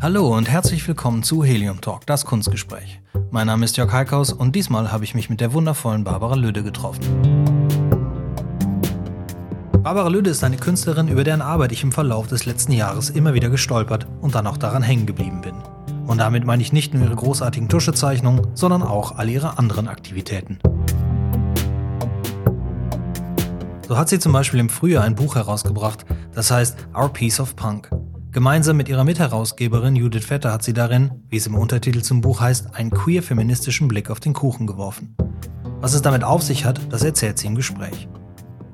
Hallo und herzlich willkommen zu Helium Talk, das Kunstgespräch. Mein Name ist Jörg Heikhaus und diesmal habe ich mich mit der wundervollen Barbara Lüde getroffen. Barbara Lüde ist eine Künstlerin, über deren Arbeit ich im Verlauf des letzten Jahres immer wieder gestolpert und dann auch daran hängen geblieben bin. Und damit meine ich nicht nur ihre großartigen Tuschezeichnungen, sondern auch all ihre anderen Aktivitäten. So hat sie zum Beispiel im Frühjahr ein Buch herausgebracht, das heißt Our Piece of Punk. Gemeinsam mit ihrer Mitherausgeberin Judith Vetter hat sie darin, wie es im Untertitel zum Buch heißt, einen queer-feministischen Blick auf den Kuchen geworfen. Was es damit auf sich hat, das erzählt sie im Gespräch.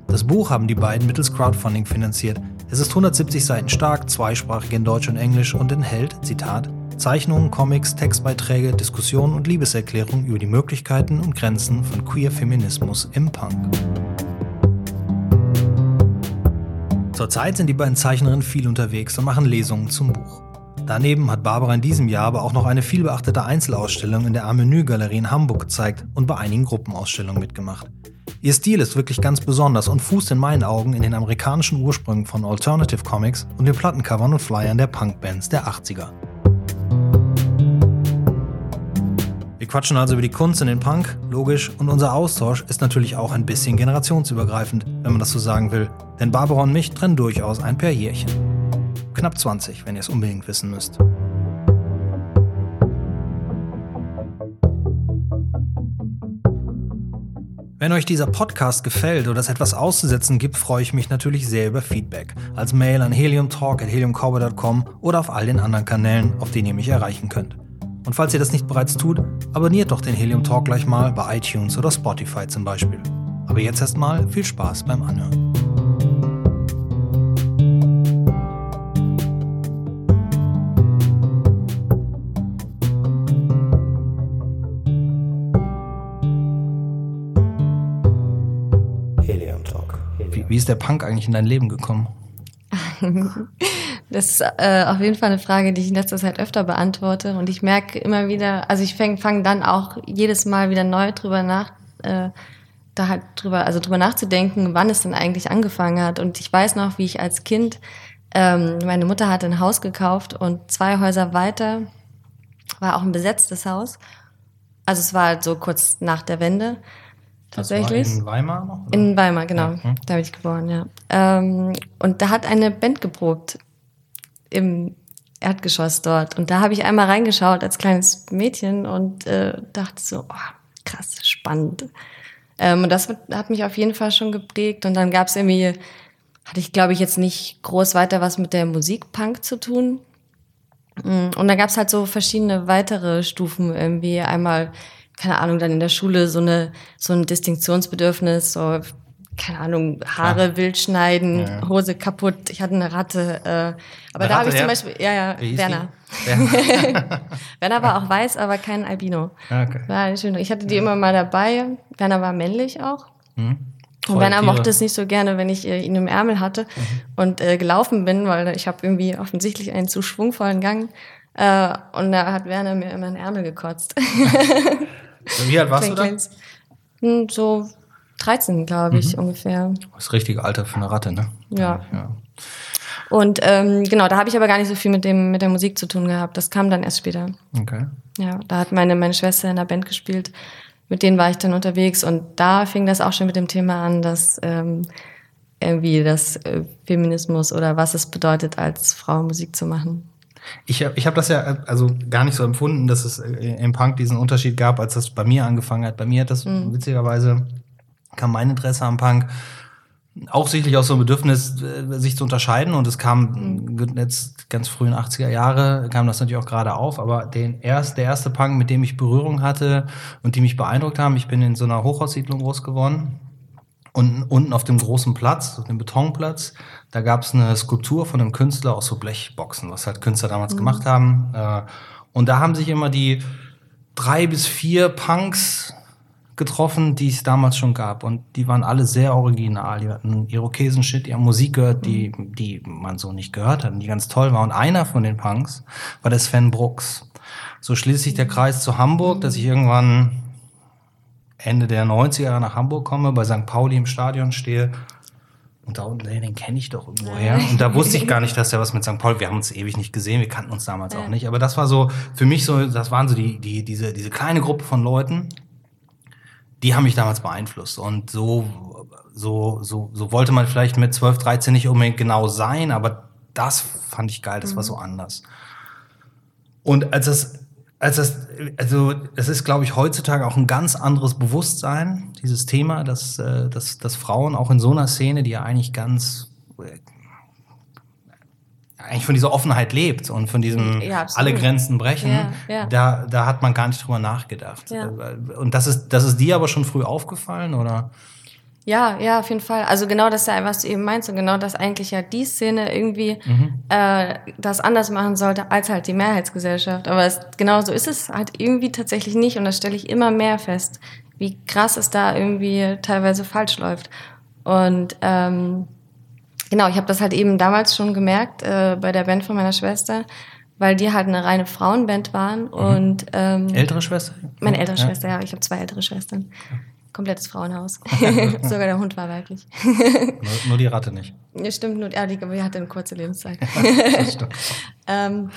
Das Buch haben die beiden mittels Crowdfunding finanziert. Es ist 170 Seiten stark, zweisprachig in Deutsch und Englisch und enthält, Zitat, Zeichnungen, Comics, Textbeiträge, Diskussionen und Liebeserklärungen über die Möglichkeiten und Grenzen von Queer-Feminismus im Punk. Zurzeit sind die beiden Zeichnerinnen viel unterwegs und machen Lesungen zum Buch. Daneben hat Barbara in diesem Jahr aber auch noch eine vielbeachtete Einzelausstellung in der Amenü Galerie in Hamburg gezeigt und bei einigen Gruppenausstellungen mitgemacht. Ihr Stil ist wirklich ganz besonders und fußt in meinen Augen in den amerikanischen Ursprüngen von Alternative Comics und den Plattencovern und Flyern der Punkbands der 80er. Quatschen also über die Kunst in den Punk, logisch, und unser Austausch ist natürlich auch ein bisschen generationsübergreifend, wenn man das so sagen will, denn Barbara und mich trennen durchaus ein paar Jährchen. Knapp 20, wenn ihr es unbedingt wissen müsst. Wenn euch dieser Podcast gefällt oder es etwas auszusetzen gibt, freue ich mich natürlich sehr über Feedback. Als Mail an heliumtalk.heliumcowboy.com oder auf all den anderen Kanälen, auf denen ihr mich erreichen könnt. Und falls ihr das nicht bereits tut, abonniert doch den Helium Talk gleich mal bei iTunes oder Spotify zum Beispiel. Aber jetzt erstmal viel Spaß beim Anhören. Helium Talk. Wie, wie ist der Punk eigentlich in dein Leben gekommen? Das ist äh, auf jeden Fall eine Frage, die ich in letzter Zeit öfter beantworte. Und ich merke immer wieder, also ich fange fang dann auch jedes Mal wieder neu drüber nach, äh, da halt drüber, also drüber nachzudenken, wann es denn eigentlich angefangen hat. Und ich weiß noch, wie ich als Kind, ähm, meine Mutter hatte ein Haus gekauft und zwei Häuser weiter war auch ein besetztes Haus. Also es war halt so kurz nach der Wende. Tatsächlich. in Weimar noch? Oder? In Weimar, genau. Ja. Da bin ich geboren, ja. Ähm, und da hat eine Band geprobt im Erdgeschoss dort. Und da habe ich einmal reingeschaut als kleines Mädchen und äh, dachte so, oh, krass, spannend. Ähm, und das hat mich auf jeden Fall schon geprägt. Und dann gab es irgendwie, hatte ich glaube ich jetzt nicht groß weiter was mit der Musik Punk zu tun. Mm, und da gab es halt so verschiedene weitere Stufen irgendwie. Einmal, keine Ahnung, dann in der Schule so eine so ein Distinktionsbedürfnis, so keine Ahnung, Haare ja. wild schneiden, ja, Hose kaputt, ich hatte eine Ratte. Äh, aber eine da habe ich zum Beispiel, ja, ja, Werner. Werner. Werner war auch weiß, aber kein Albino. Ah, okay. War schön. Ich hatte die immer mal dabei. Werner war männlich auch. Mhm. Und Werner mochte es nicht so gerne, wenn ich äh, ihn im Ärmel hatte mhm. und äh, gelaufen bin, weil ich habe irgendwie offensichtlich einen zu schwungvollen Gang. Äh, und da hat Werner mir immer einen Ärmel gekotzt. Wie alt warst du da? Hm, so 13, glaube ich, mhm. ungefähr. Das richtige Alter für eine Ratte, ne? Ja. ja. Und ähm, genau, da habe ich aber gar nicht so viel mit dem mit der Musik zu tun gehabt. Das kam dann erst später. Okay. Ja, da hat meine meine Schwester in der Band gespielt. Mit denen war ich dann unterwegs und da fing das auch schon mit dem Thema an, dass ähm, irgendwie das äh, Feminismus oder was es bedeutet, als Frau Musik zu machen. Ich habe ich hab das ja also gar nicht so empfunden, dass es äh, im Punk diesen Unterschied gab, als das bei mir angefangen hat. Bei mir hat das mhm. witzigerweise kam mein Interesse am Punk auch sicherlich aus so ein Bedürfnis, äh, sich zu unterscheiden. Und es kam mhm. jetzt ganz früh in den 80er Jahre, kam das natürlich auch gerade auf. Aber den erst, der erste Punk, mit dem ich Berührung hatte und die mich beeindruckt haben, ich bin in so einer Hochhaussiedlung groß geworden. Und unten auf dem großen Platz, auf dem Betonplatz, da gab es eine Skulptur von einem Künstler aus so Blechboxen, was halt Künstler damals mhm. gemacht haben. Äh, und da haben sich immer die drei bis vier Punks getroffen, die es damals schon gab. Und die waren alle sehr original. Die hatten Irokesen-Shit, die haben Musik gehört, die, die man so nicht gehört hat und die ganz toll war. Und einer von den Punks war der Sven Brooks. So schließt sich der Kreis zu Hamburg, dass ich irgendwann Ende der 90er nach Hamburg komme, bei St. Pauli im Stadion stehe und da unten, den kenne ich doch irgendwoher. Und da wusste ich gar nicht, dass er was mit St. Pauli, wir haben uns ewig nicht gesehen, wir kannten uns damals auch nicht. Aber das war so, für mich so, das waren so die, die, diese, diese kleine Gruppe von Leuten, die haben mich damals beeinflusst. Und so, so, so, so wollte man vielleicht mit 12, 13 nicht unbedingt genau sein, aber das fand ich geil, das mhm. war so anders. Und als das als das, also es ist, glaube ich, heutzutage auch ein ganz anderes Bewusstsein, dieses Thema, dass, äh, dass, dass Frauen auch in so einer Szene, die ja eigentlich ganz äh, eigentlich von dieser Offenheit lebt und von diesem ja, alle Grenzen brechen, ja, ja. Da, da hat man gar nicht drüber nachgedacht. Und das ist, das ist dir aber schon früh aufgefallen, oder? Ja, ja, auf jeden Fall. Also genau das, was du eben meinst und genau das eigentlich ja die Szene irgendwie mhm. äh, das anders machen sollte als halt die Mehrheitsgesellschaft. Aber es, genau so ist es halt irgendwie tatsächlich nicht und das stelle ich immer mehr fest, wie krass es da irgendwie teilweise falsch läuft. Und ähm, genau, ich habe das halt eben damals schon gemerkt äh, bei der Band von meiner Schwester, weil die halt eine reine Frauenband waren mhm. und ähm, ältere Schwester. Meine ältere ja. Schwester, ja, ich habe zwei ältere Schwestern. Ja. Komplettes Frauenhaus. Sogar der Hund war weiblich. nur, nur, die Ratte nicht. Ja, stimmt, nur ja, die, die hatte eine kurze Lebenszeit. ähm,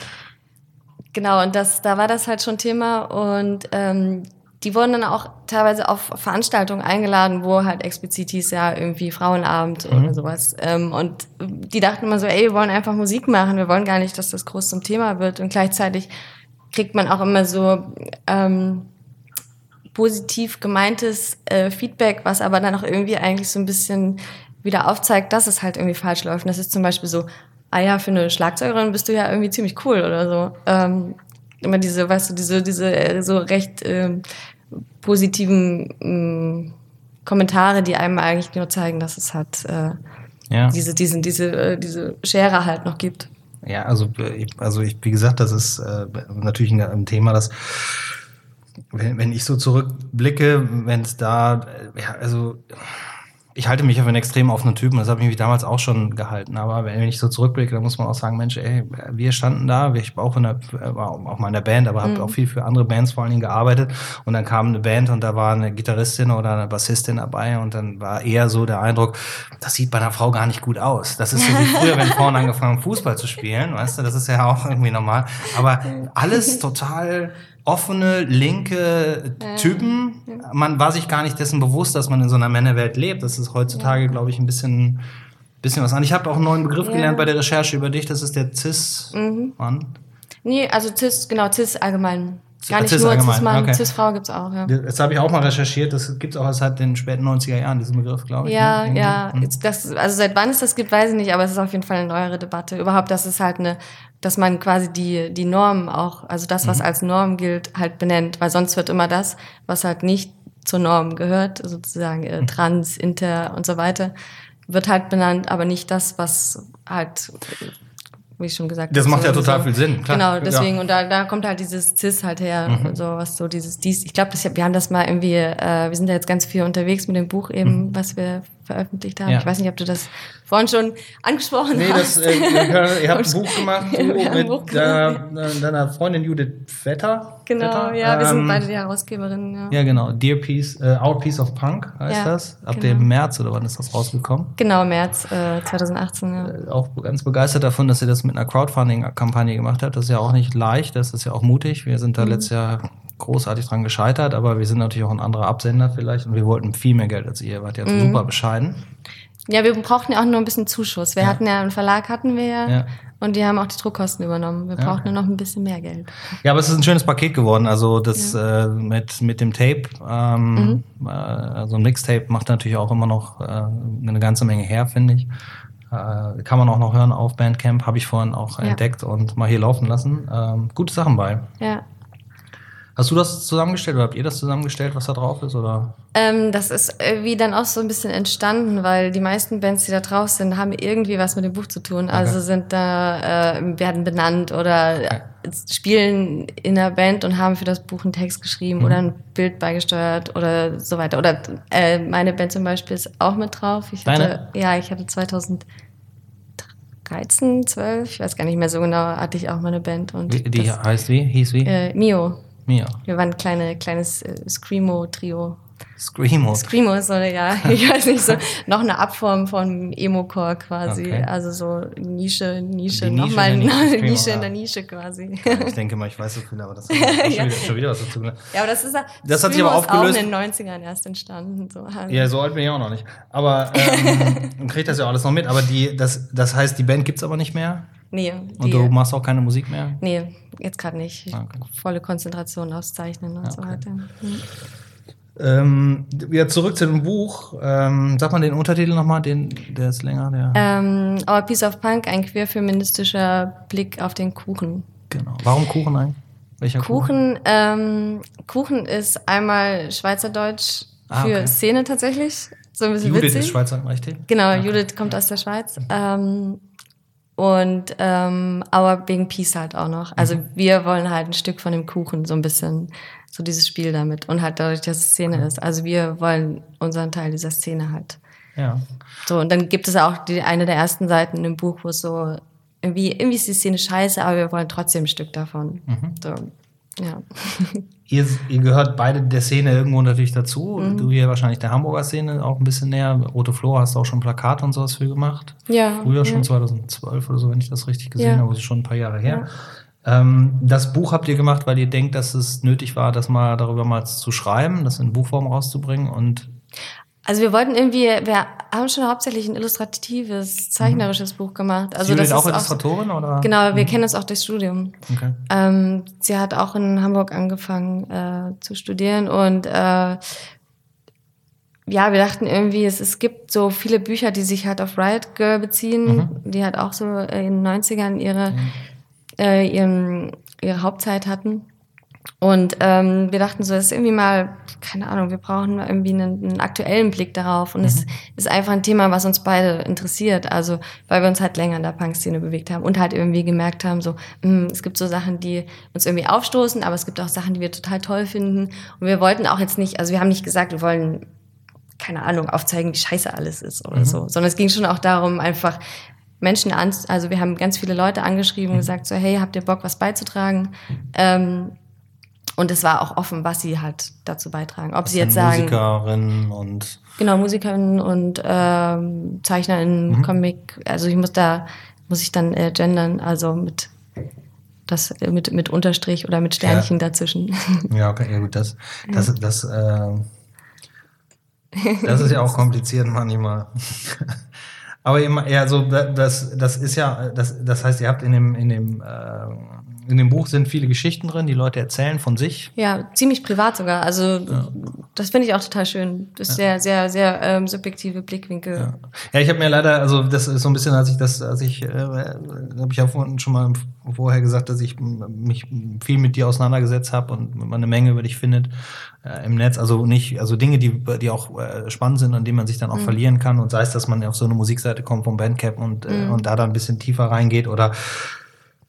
genau, und das, da war das halt schon Thema und ähm, die wurden dann auch teilweise auf Veranstaltungen eingeladen, wo halt explizit hieß ja irgendwie Frauenabend mhm. oder sowas. Ähm, und die dachten immer so, ey, wir wollen einfach Musik machen, wir wollen gar nicht, dass das groß zum Thema wird. Und gleichzeitig kriegt man auch immer so ähm, positiv gemeintes äh, Feedback, was aber dann auch irgendwie eigentlich so ein bisschen wieder aufzeigt, dass es halt irgendwie falsch läuft. Und das ist zum Beispiel so, ah ja, für eine Schlagzeugerin bist du ja irgendwie ziemlich cool oder so. Ähm, immer diese, weißt du, diese, diese äh, so recht äh, positiven äh, Kommentare, die einem eigentlich nur zeigen, dass es halt äh, ja. diese, diesen, diese, äh, diese Schere halt noch gibt. Ja, also, äh, also ich, wie gesagt, das ist natürlich ein, ein Thema, das wenn, wenn ich so zurückblicke, wenn es da, ja, also ich halte mich auf einen extrem offenen Typen, das habe ich mich damals auch schon gehalten. Aber wenn ich so zurückblicke, dann muss man auch sagen, Mensch, ey, wir standen da, ich war auch in der, auch mal in der Band, aber habe mhm. auch viel für andere Bands vor allen Dingen gearbeitet. Und dann kam eine Band und da war eine Gitarristin oder eine Bassistin dabei und dann war eher so der Eindruck, das sieht bei einer Frau gar nicht gut aus. Das ist so wie früher, wenn Frauen angefangen haben, Fußball zu spielen, weißt du, das ist ja auch irgendwie normal. Aber alles total offene, linke Typen. Man war sich gar nicht dessen bewusst, dass man in so einer Männerwelt lebt. Das ist heutzutage, ja. glaube ich, ein bisschen, bisschen was an. Ich habe auch einen neuen Begriff ja. gelernt bei der Recherche über dich. Das ist der Cis-Mann. Mhm. Nee, also Cis, genau, Cis allgemein. Gar nicht Cis nur Cis-Mann, okay. Cis-Frau gibt's auch, ja. Das habe ich auch mal recherchiert, das gibt's auch seit den späten 90er Jahren, diesen Begriff, glaube ich. Ja, ne? ja. Mhm. Das, also seit wann es das gibt, weiß ich nicht, aber es ist auf jeden Fall eine neuere Debatte. Überhaupt, dass es halt eine, dass man quasi die, die Norm auch, also das, was mhm. als Norm gilt, halt benennt, weil sonst wird immer das, was halt nicht zur Norm gehört, sozusagen äh, mhm. trans, inter und so weiter, wird halt benannt, aber nicht das, was halt wie ich schon gesagt habe. Das macht ja total so. viel Sinn, klar. Genau, deswegen, ja. und da, da kommt halt dieses Cis halt her, mhm. so was so dieses dies. Ich glaube, wir haben das mal irgendwie, äh, wir sind da jetzt ganz viel unterwegs mit dem Buch eben, mhm. was wir veröffentlicht haben. Ja. Ich weiß nicht, ob du das vorhin schon angesprochen nee, hast. Nee, äh, ihr habt ein Buch gemacht du, mit Buch deiner, deiner, Freundin Judith Vetter. Genau, Vetter. ja, ähm, wir sind ähm, beide die Herausgeberinnen. Ja, ja genau. Dear Piece, uh, Our Piece of Punk heißt ja, das. Ab genau. dem März oder wann ist das rausgekommen? Genau, März äh, 2018, ja. Äh, auch ganz begeistert davon, dass ihr das mit einer Crowdfunding-Kampagne gemacht habt. Das ist ja auch nicht leicht, das ist ja auch mutig. Wir sind da mhm. letztes Jahr großartig dran gescheitert, aber wir sind natürlich auch ein anderer Absender vielleicht und wir wollten viel mehr Geld als ihr. Ihr wart ja mhm. super bescheiden. Ja, wir brauchten ja auch nur ein bisschen Zuschuss. Wir ja. hatten ja einen Verlag, hatten wir ja. ja. Und die haben auch die Druckkosten übernommen. Wir ja. brauchten nur noch ein bisschen mehr Geld. Ja, aber es ist ein schönes Paket geworden. Also das äh, mit, mit dem Tape, ähm, mhm. äh, also ein Mixtape macht natürlich auch immer noch äh, eine ganze Menge her, finde ich. Äh, kann man auch noch hören auf Bandcamp, habe ich vorhin auch entdeckt und mal hier laufen lassen. Ähm, gute Sachen bei. Ja. Hast du das zusammengestellt oder habt ihr das zusammengestellt, was da drauf ist? Oder? Ähm, das ist irgendwie dann auch so ein bisschen entstanden, weil die meisten Bands, die da drauf sind, haben irgendwie was mit dem Buch zu tun. Also sind da, äh, werden benannt oder okay. spielen in der Band und haben für das Buch einen Text geschrieben mhm. oder ein Bild beigesteuert oder so weiter. Oder äh, meine Band zum Beispiel ist auch mit drauf. Ich Deine? hatte, ja, ich hatte 2013, 12, ich weiß gar nicht mehr so genau, hatte ich auch meine Band. Und wie, die heißt wie? Hieß wie? Äh, Mio. Mio. Wir waren ein kleine, kleines äh, Screamo-Trio. Screamo. Screamo ist so, ja, ich weiß nicht, so noch eine Abform von Emo-Core quasi. Okay. Also so Nische, Nische, nochmal eine Nische, Nische in der Nische quasi. Ja, ich denke mal, ich weiß so viel, aber das schon, ja. wieder, schon wieder was dazu gelernt. Ja, aber das ist Das hat sich aber aufgelöst. auch in den 90ern erst entstanden. So. Ja, so alt bin ich auch noch nicht. Aber ähm, man kriegt das ja alles noch mit. Aber die, das, das heißt, die Band gibt's aber nicht mehr? Nee. Und du machst auch keine Musik mehr? Nee, jetzt gerade nicht. Ah, okay. Volle Konzentration aufs Zeichnen und ja, okay. so weiter. Mhm. Ähm, wieder zurück zu dem Buch. Ähm, sag mal den Untertitel nochmal, den, der ist länger. Der ähm, Our Piece of Punk, ein queerfeministischer Blick auf den Kuchen. Genau. Warum Kuchen eigentlich? Welcher Kuchen? Kuchen, ähm, Kuchen ist einmal Schweizerdeutsch ah, für okay. Szene tatsächlich. So ein bisschen Judith witzig. ist Schweizer, richtig? Genau, okay. Judith kommt aus der Schweiz. Ähm, und ähm, aber wegen Peace halt auch noch. Also mhm. wir wollen halt ein Stück von dem Kuchen, so ein bisschen so dieses Spiel damit und halt dadurch, dass es Szene ist. Also wir wollen unseren Teil dieser Szene halt. Ja. So und dann gibt es auch die eine der ersten Seiten im Buch, wo es so irgendwie irgendwie ist die Szene scheiße, aber wir wollen trotzdem ein Stück davon. Mhm. So, ja. ihr, ihr gehört beide der Szene irgendwo natürlich dazu. Mhm. Du hier wahrscheinlich der Hamburger Szene auch ein bisschen näher. Rote Flor hast du auch schon Plakate und sowas für gemacht. Ja. Früher schon, ja. 2012 oder so, wenn ich das richtig gesehen ja. habe, das ist schon ein paar Jahre her. Ja. Ähm, das Buch habt ihr gemacht, weil ihr denkt, dass es nötig war, das mal darüber mal zu schreiben, das in Buchform rauszubringen und also wir wollten irgendwie, wir haben schon hauptsächlich ein illustratives, zeichnerisches mhm. Buch gemacht. Also sie das ist auch Illustratorin oder? Genau, wir mhm. kennen das auch durchs Studium. Okay. Ähm, sie hat auch in Hamburg angefangen äh, zu studieren und äh, ja, wir dachten irgendwie, es, es gibt so viele Bücher, die sich halt auf Riot Girl beziehen, mhm. die halt auch so in den 90ern ihre, mhm. äh, ihren, ihre Hauptzeit hatten. Und ähm, wir dachten so, das ist irgendwie mal, keine Ahnung, wir brauchen irgendwie einen, einen aktuellen Blick darauf. Und es mhm. ist einfach ein Thema, was uns beide interessiert. Also, weil wir uns halt länger in der Punk-Szene bewegt haben und halt irgendwie gemerkt haben, so, mh, es gibt so Sachen, die uns irgendwie aufstoßen, aber es gibt auch Sachen, die wir total toll finden. Und wir wollten auch jetzt nicht, also wir haben nicht gesagt, wir wollen, keine Ahnung, aufzeigen, wie scheiße alles ist oder mhm. so, sondern es ging schon auch darum, einfach Menschen an, also wir haben ganz viele Leute angeschrieben und mhm. gesagt so, hey, habt ihr Bock, was beizutragen? Ähm, und es war auch offen, was sie halt dazu beitragen. Ob das sie jetzt sagen. Musikerinnen und. Genau, Musikerinnen und ähm, Zeichnerinnen, mhm. Comic. Also ich muss da, muss ich dann äh, gendern, also mit das mit, mit Unterstrich oder mit Sternchen ja. dazwischen. Ja, okay, ja gut, das, das, das, äh, das ist ja auch kompliziert manchmal. Aber immer, ja, so das, das ist ja, das, das heißt, ihr habt in dem, in dem äh, in dem Buch sind viele Geschichten drin, die Leute erzählen von sich. Ja, ziemlich privat sogar. Also ja. das finde ich auch total schön. Das ist ja. sehr, sehr, sehr ähm, subjektive Blickwinkel. Ja, ja ich habe mir leider, also das ist so ein bisschen, als ich das, als ich, äh, habe ich ja vorhin schon mal vorher gesagt, dass ich mich viel mit dir auseinandergesetzt habe und man eine Menge über dich findet äh, im Netz. Also nicht, also Dinge, die, die auch äh, spannend sind, an denen man sich dann auch mhm. verlieren kann. Und sei es, dass man auf so eine Musikseite kommt vom Bandcamp und, äh, mhm. und da dann ein bisschen tiefer reingeht oder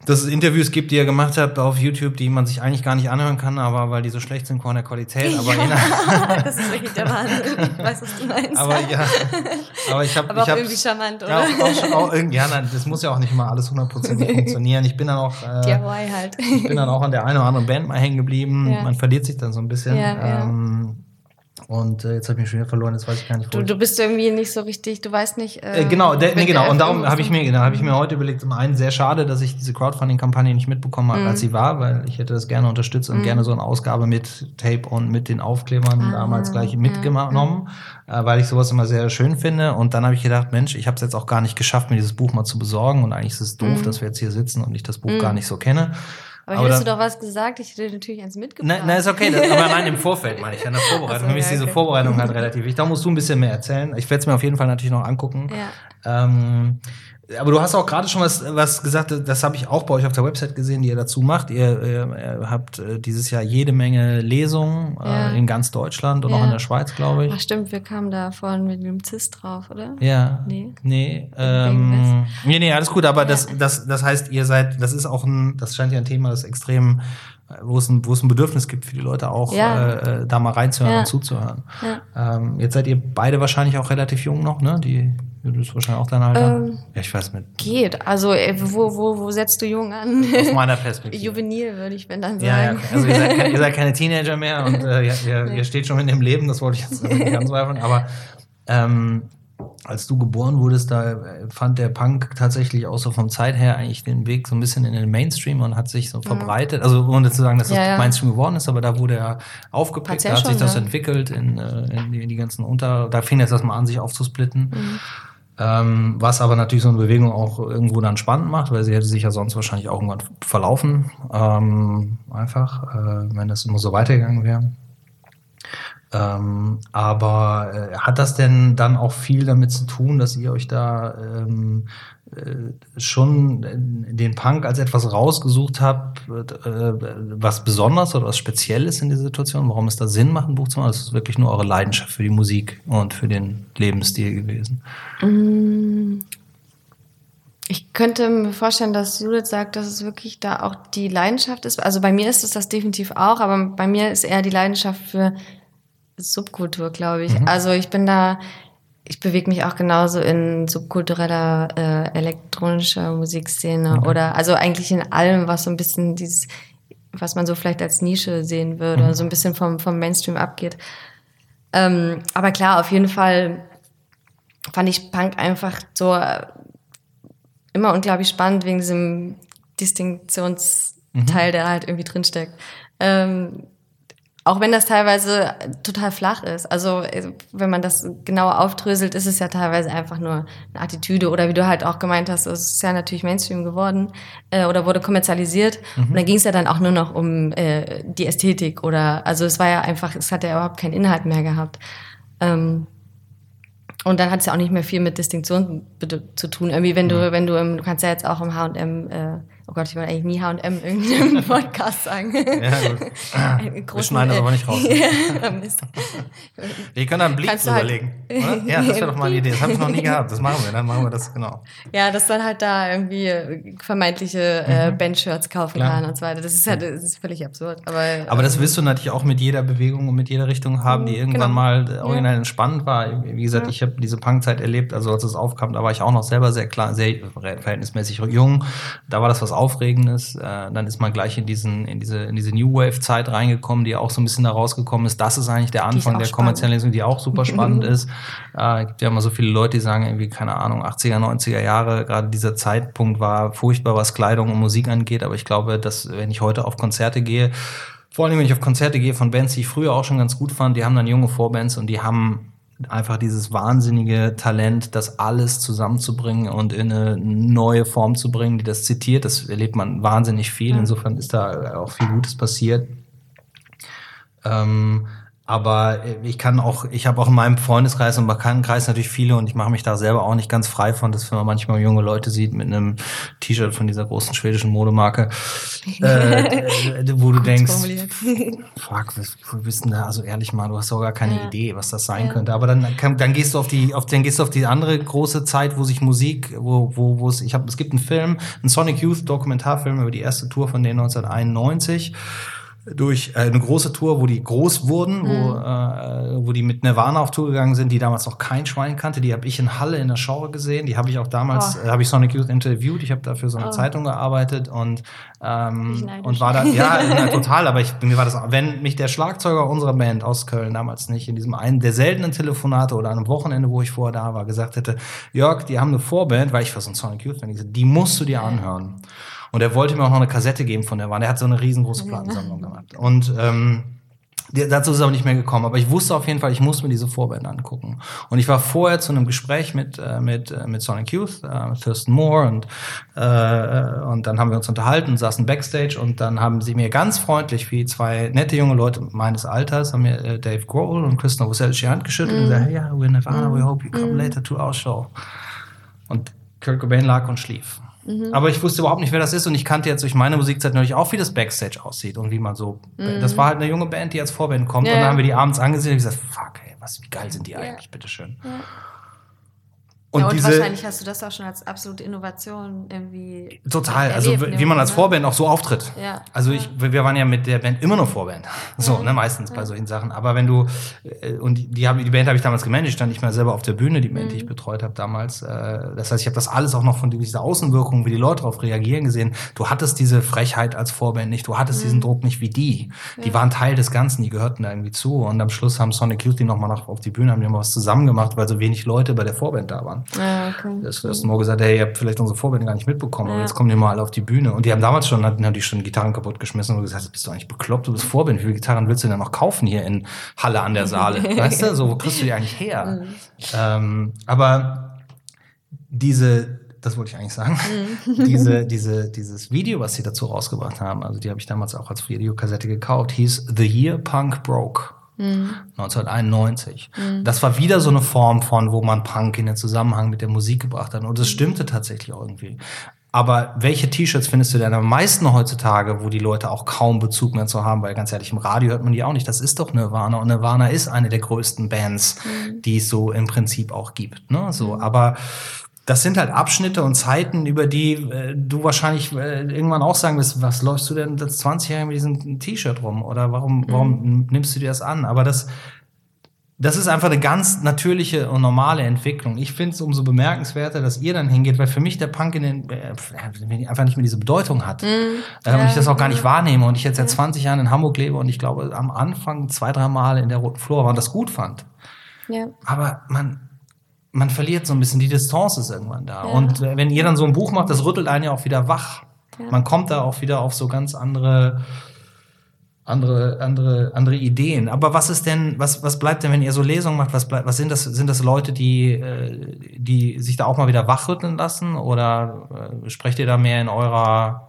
dass es Interviews gibt, die ihr gemacht habt auf YouTube, die man sich eigentlich gar nicht anhören kann, aber weil die so schlecht sind von der Qualität. Aber ja, das ist wirklich der Wahnsinn. Ich weiß, was du meinst. Aber ja, aber ich habe, aber ich auch irgendwie charmant, oder? Ja, auch, auch, auch, ja, nein, das muss ja auch nicht immer alles hundertprozentig funktionieren. Ich bin dann auch, äh, DIY halt. Ich bin dann auch an der einen oder anderen Band mal hängen geblieben. Ja. Man verliert sich dann so ein bisschen. Ja, ähm, und äh, jetzt habe ich mich schon wieder verloren, jetzt weiß ich gar nicht, wo. Du, du bist irgendwie nicht so richtig, du weißt nicht. Äh, äh, genau, der, nee, genau. Und darum habe ich mir, genau, habe ich mir heute überlegt, zum einen sehr schade, dass ich diese Crowdfunding-Kampagne nicht mitbekommen habe, mhm. als sie war, weil ich hätte das gerne unterstützt und mhm. gerne so eine Ausgabe mit Tape und mit den Aufklebern ah, damals gleich mitgenommen, ja. äh, weil ich sowas immer sehr schön finde. Und dann habe ich gedacht, Mensch, ich habe es jetzt auch gar nicht geschafft, mir dieses Buch mal zu besorgen. Und eigentlich ist es doof, mhm. dass wir jetzt hier sitzen und ich das Buch gar mhm. nicht so kenne. Aber, aber hättest du doch was gesagt, ich hätte natürlich eins mitgebracht. Nein, ist okay, das, aber nein, im Vorfeld meine ich, an der Vorbereitung. So, Für mich ist diese okay. Vorbereitung halt relativ wichtig. Da musst du ein bisschen mehr erzählen. Ich werde es mir auf jeden Fall natürlich noch angucken. Ja. Ähm, aber du hast auch gerade schon was, was gesagt, das habe ich auch bei euch auf der Website gesehen, die ihr dazu macht. Ihr, ihr habt äh, dieses Jahr jede Menge Lesungen äh, ja. äh, in ganz Deutschland und ja. auch in der Schweiz, glaube ich. Ach stimmt, wir kamen da vorhin mit dem CIS drauf, oder? Ja. Nee. Nee, ähm, nee, nee, alles gut, aber ja. das, das, das heißt, ihr seid, das ist auch ein, das scheint ja ein Thema, das extrem wo es ein, wo es ein Bedürfnis gibt für die Leute auch, ja. äh, da mal reinzuhören ja. und zuzuhören. Ja. Ähm, jetzt seid ihr beide wahrscheinlich auch relativ jung noch, ne? Die Du bist wahrscheinlich auch dein Alter. Ähm, ja, ich weiß mit. Geht. Also äh, wo, wo, wo setzt du jung an? Aus meiner Perspektive. Juvenil würde ich wenn dann sagen. Ja, ja. Also ihr seid, keine, ihr seid keine Teenager mehr und äh, ihr, ihr, nee. ihr, steht schon in dem Leben, das wollte ich jetzt nicht anzweifeln. Aber ähm, als du geboren wurdest, da äh, fand der Punk tatsächlich auch so vom Zeit her eigentlich den Weg so ein bisschen in den Mainstream und hat sich so verbreitet. Also ohne zu sagen, dass das ja, ja. Mainstream geworden ist, aber da wurde er aufgepickt, da hat schon, sich das entwickelt in, äh, in, die, in, die, ganzen Unter... Da fing jetzt erstmal an, sich aufzusplitten. Mhm. Ähm, was aber natürlich so eine Bewegung auch irgendwo dann spannend macht, weil sie hätte sich ja sonst wahrscheinlich auch irgendwann verlaufen. Ähm, einfach, äh, wenn das immer so weitergegangen wäre. Ähm, aber äh, hat das denn dann auch viel damit zu tun, dass ihr euch da ähm, äh, schon den Punk als etwas rausgesucht habt, äh, was besonders oder was Spezielles in dieser Situation? Warum es da Sinn macht, ein Buch zu machen? Das ist wirklich nur eure Leidenschaft für die Musik und für den Lebensstil gewesen. Mm. Ich könnte mir vorstellen, dass Judith sagt, dass es wirklich da auch die Leidenschaft ist. Also bei mir ist es das definitiv auch, aber bei mir ist eher die Leidenschaft für Subkultur, glaube ich. Mhm. Also ich bin da, ich bewege mich auch genauso in subkultureller äh, elektronischer Musikszene okay. oder also eigentlich in allem, was so ein bisschen dieses, was man so vielleicht als Nische sehen würde, mhm. so ein bisschen vom, vom Mainstream abgeht. Ähm, aber klar, auf jeden Fall fand ich Punk einfach so äh, immer unglaublich spannend wegen diesem Distinktionsteil, mhm. der halt irgendwie drinsteckt. Ähm, auch wenn das teilweise total flach ist. Also äh, wenn man das genauer aufdröselt, ist es ja teilweise einfach nur eine Attitüde. Oder wie du halt auch gemeint hast, es ist ja natürlich Mainstream geworden äh, oder wurde kommerzialisiert. Mhm. Und dann ging es ja dann auch nur noch um äh, die Ästhetik oder also es war ja einfach, es hat ja überhaupt keinen Inhalt mehr gehabt. Ähm, und dann hat es ja auch nicht mehr viel mit Distinktion zu tun. Irgendwie, wenn du, wenn du, im, du kannst ja jetzt auch im H&M äh, oh Gott, ich wollte eigentlich nie H&M irgendeinem Podcast sagen. Ja, gut. Wir schneiden das aber nicht raus. wir können da einen Blick halt überlegen. Halt ja, das wäre doch mal eine Idee. Das habe ich noch nie gehabt. Das machen wir, dann machen wir das, genau. Ja, dass dann halt da irgendwie vermeintliche äh, mhm. Bandshirts kaufen Klar. kann und so weiter. Das ist halt das ist völlig absurd. Aber, aber das wirst du natürlich auch mit jeder Bewegung und mit jeder Richtung haben, die irgendwann genau. mal originell ja. entspannend war. Wie gesagt, ja. ich habe diese Punkzeit erlebt, also als es aufkam, da war ich auch noch selber sehr klar, sehr verhältnismäßig jung. Da war das was Aufregendes. Äh, dann ist man gleich in diesen, in diese, in diese New Wave-Zeit reingekommen, die auch so ein bisschen da rausgekommen ist. Das ist eigentlich der Anfang der Kommerzialisierung, die auch super spannend ist. Äh, gibt ja immer so viele Leute, die sagen irgendwie, keine Ahnung, 80er, 90er Jahre, gerade dieser Zeitpunkt war furchtbar, was Kleidung und Musik angeht. Aber ich glaube, dass wenn ich heute auf Konzerte gehe, vor allem wenn ich auf Konzerte gehe von Bands, die ich früher auch schon ganz gut fand, die haben dann junge Vorbands und die haben einfach dieses wahnsinnige Talent, das alles zusammenzubringen und in eine neue Form zu bringen, die das zitiert. Das erlebt man wahnsinnig viel. Insofern ist da auch viel Gutes passiert. Ähm, aber ich kann auch, ich habe auch in meinem Freundeskreis und Bekanntenkreis natürlich viele und ich mache mich da selber auch nicht ganz frei von, dass wenn man manchmal junge Leute sieht mit einem T-Shirt von dieser großen schwedischen Modemarke, äh, wo du denkst, fuck, bist denn da? Also ehrlich mal, du hast doch gar keine ja. Idee, was das sein ja. könnte. Aber dann, dann gehst du auf die, auf, dann gehst du auf die andere große Zeit, wo sich Musik, wo, wo, wo es, ich habe, es gibt einen Film, einen Sonic Youth Dokumentarfilm über die erste Tour von denen 1991 durch äh, eine große Tour, wo die groß wurden, mhm. wo, äh, wo die mit Nirvana auf Tour gegangen sind, die damals noch kein Schwein kannte. Die habe ich in Halle in der Show gesehen. Die habe ich auch damals, oh. äh, habe ich Sonic Youth interviewt. Ich habe dafür so eine oh. Zeitung gearbeitet und ähm, und war da, ja, ja, total. Aber ich, mir war das, wenn mich der Schlagzeuger unserer Band aus Köln damals nicht in diesem einen der seltenen Telefonate oder an einem Wochenende, wo ich vorher da war, gesagt hätte, Jörg, die haben eine Vorband, weil ich für so ein Sonic Youth die musst du dir anhören. Und er wollte mir auch noch eine Kassette geben von der Wand. Er hat so eine riesengroße Plattensammlung gemacht. Und ähm, Dazu ist es aber nicht mehr gekommen. Aber ich wusste auf jeden Fall, ich muss mir diese Vorband angucken. Und ich war vorher zu einem Gespräch mit, äh, mit, äh, mit Sonic Youth, äh, Thurston Moore und, äh, und dann haben wir uns unterhalten, saßen Backstage und dann haben sie mir ganz freundlich, wie zwei nette junge Leute meines Alters, haben mir äh, Dave Grohl und Chris Novoselic die Hand geschüttelt mm. und gesagt, ja, yeah, we're Nirvana, we hope you come mm. later to our show. Und Kurt Cobain lag und schlief. Mhm. Aber ich wusste überhaupt nicht, wer das ist und ich kannte jetzt durch meine Musikzeit natürlich auch, wie das Backstage aussieht und wie man so. Mhm. Das war halt eine junge Band, die als Vorband kommt ja. und dann haben wir die abends angesehen und gesagt, fuck, ey, was, wie geil sind die eigentlich, bitteschön. Ja. Und, ja, und diese, wahrscheinlich hast du das auch schon als absolute Innovation irgendwie. Total, also wie man als ne? Vorband auch so auftritt. Ja. Also ich, wir waren ja mit der Band immer nur Vorband. So, mhm. ne, meistens ja. bei solchen Sachen. Aber wenn du, äh, und die, die, die Band habe ich damals gemanagt, stand ich mal selber auf der Bühne, die Band, mhm. die ich mhm. betreut habe damals. Äh, das heißt, ich habe das alles auch noch von dieser Außenwirkung, wie die Leute darauf reagieren gesehen. Du hattest diese Frechheit als Vorband nicht, du hattest mhm. diesen Druck nicht wie die. Die waren Teil des Ganzen, die gehörten da irgendwie zu. Und am Schluss haben Sonic Youth die nochmal auf die Bühne, haben die mal was zusammen gemacht, weil so wenig Leute bei der Vorband da waren. Ja, okay. Das erste Mal gesagt, hey, ihr habt vielleicht unsere Vorbände gar nicht mitbekommen, ja. aber jetzt kommen die mal alle auf die Bühne. Und die haben damals schon, hatten die schon Gitarren kaputt geschmissen und gesagt, bist du eigentlich bekloppt, du bist Vorband, wie viele Gitarren willst du denn noch kaufen hier in Halle an der Saale? weißt du, so, wo kriegst du die eigentlich her? Mhm. Ähm, aber diese, das wollte ich eigentlich sagen, mhm. diese, diese, dieses Video, was sie dazu rausgebracht haben, also die habe ich damals auch als Videokassette gekauft, hieß The Year Punk Broke. 1991. Mhm. Das war wieder so eine Form von, wo man Punk in den Zusammenhang mit der Musik gebracht hat. Und das stimmte tatsächlich irgendwie. Aber welche T-Shirts findest du denn am meisten heutzutage, wo die Leute auch kaum Bezug mehr zu haben? Weil ganz ehrlich, im Radio hört man die auch nicht. Das ist doch Nirvana. Und Nirvana ist eine der größten Bands, mhm. die es so im Prinzip auch gibt. Ne? So, mhm. aber das sind halt Abschnitte und Zeiten, über die äh, du wahrscheinlich äh, irgendwann auch sagen wirst, was läufst du denn das 20 Jahre mit diesem T-Shirt rum? Oder warum, warum mhm. nimmst du dir das an? Aber das, das ist einfach eine ganz natürliche und normale Entwicklung. Ich finde es umso bemerkenswerter, dass ihr dann hingeht, weil für mich der Punk in den, äh, einfach nicht mehr diese Bedeutung hat. Mm, äh, und ich das auch gar nicht wahrnehme. Und ich jetzt seit 20 Jahren in Hamburg lebe und ich glaube, am Anfang zwei, drei Mal in der Roten Flora war und das gut fand. Ja. Aber man, man verliert so ein bisschen, die Distanz ist irgendwann da. Ja. Und äh, wenn ihr dann so ein Buch macht, das rüttelt einen ja auch wieder wach. Ja. Man kommt da auch wieder auf so ganz andere, andere, andere, andere Ideen. Aber was ist denn, was, was bleibt denn, wenn ihr so Lesungen macht? Was bleibt, was sind das, sind das Leute, die, äh, die sich da auch mal wieder wachrütteln lassen? Oder äh, sprecht ihr da mehr in eurer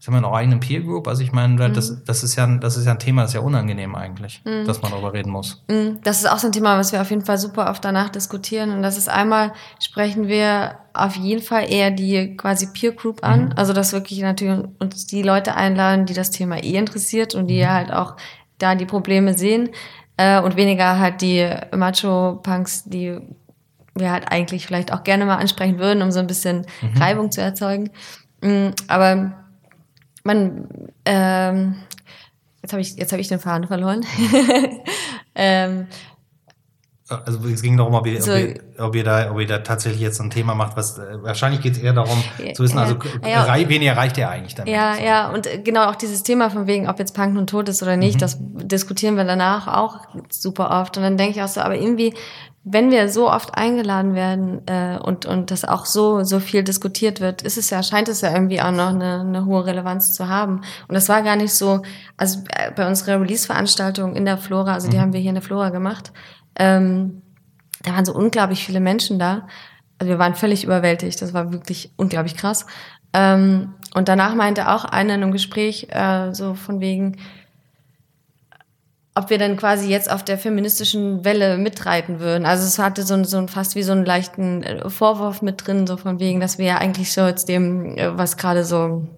ich sag mal, in eurer eigenen Peer Group. Also ich meine, mhm. das, das, ist ja, das ist ja ein Thema, das ist ja unangenehm eigentlich, mhm. dass man darüber reden muss. Mhm. Das ist auch so ein Thema, was wir auf jeden Fall super oft danach diskutieren. Und das ist einmal, sprechen wir auf jeden Fall eher die quasi Peer Group an. Mhm. Also dass wirklich natürlich uns die Leute einladen, die das Thema eh interessiert und die mhm. halt auch da die Probleme sehen. Äh, und weniger halt die Macho-Punks, die wir halt eigentlich vielleicht auch gerne mal ansprechen würden, um so ein bisschen mhm. Reibung zu erzeugen. Aber man, ähm, jetzt habe ich, jetzt habe ich den Faden verloren. ähm, also es ging darum, ob ihr, so, ob, ihr, ob, ihr da, ob ihr da tatsächlich jetzt ein Thema macht, was äh, wahrscheinlich geht es eher darum zu wissen, also ja, ja, wen erreicht ihr eigentlich damit? Ja, so. ja, und genau auch dieses Thema von wegen, ob jetzt Punk nun tot ist oder nicht, mhm. das diskutieren wir danach auch super oft. Und dann denke ich auch so, aber irgendwie wenn wir so oft eingeladen werden äh, und und das auch so so viel diskutiert wird, ist es ja scheint es ja irgendwie auch noch eine, eine hohe Relevanz zu haben. Und das war gar nicht so, also äh, bei unserer Release-Veranstaltung in der Flora, also die mhm. haben wir hier in der Flora gemacht, ähm, da waren so unglaublich viele Menschen da. Also wir waren völlig überwältigt. Das war wirklich unglaublich krass. Ähm, und danach meinte auch einer in einem Gespräch äh, so von wegen ob wir dann quasi jetzt auf der feministischen Welle mitreiten würden. Also es hatte so, so fast wie so einen leichten äh, Vorwurf mit drin, so von wegen, dass wir ja eigentlich so jetzt dem, äh, was gerade so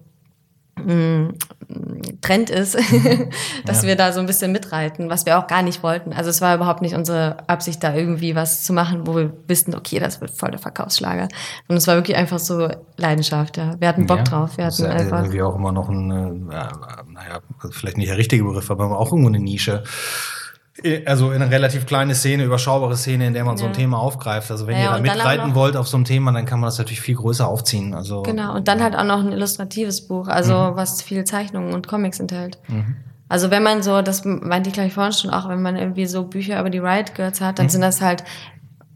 Trend ist, dass ja. wir da so ein bisschen mitreiten, was wir auch gar nicht wollten. Also es war überhaupt nicht unsere Absicht, da irgendwie was zu machen, wo wir wussten, okay, das wird voll der Verkaufsschlager. Und es war wirklich einfach so Leidenschaft, ja. Wir hatten Bock ja, drauf. Wir hatten das ist einfach irgendwie auch immer noch ein, äh, naja, vielleicht nicht der richtige Begriff, aber auch irgendwo eine Nische also in eine relativ kleine Szene, überschaubare Szene, in der man ja. so ein Thema aufgreift. Also wenn ja, ihr da mitreiten wollt auf so einem Thema, dann kann man das natürlich viel größer aufziehen. Also genau. Und dann halt auch noch ein illustratives Buch, also mhm. was viel Zeichnungen und Comics enthält. Mhm. Also wenn man so, das meinte ich gleich vorhin schon auch, wenn man irgendwie so Bücher über die Riot Girls hat, dann mhm. sind das halt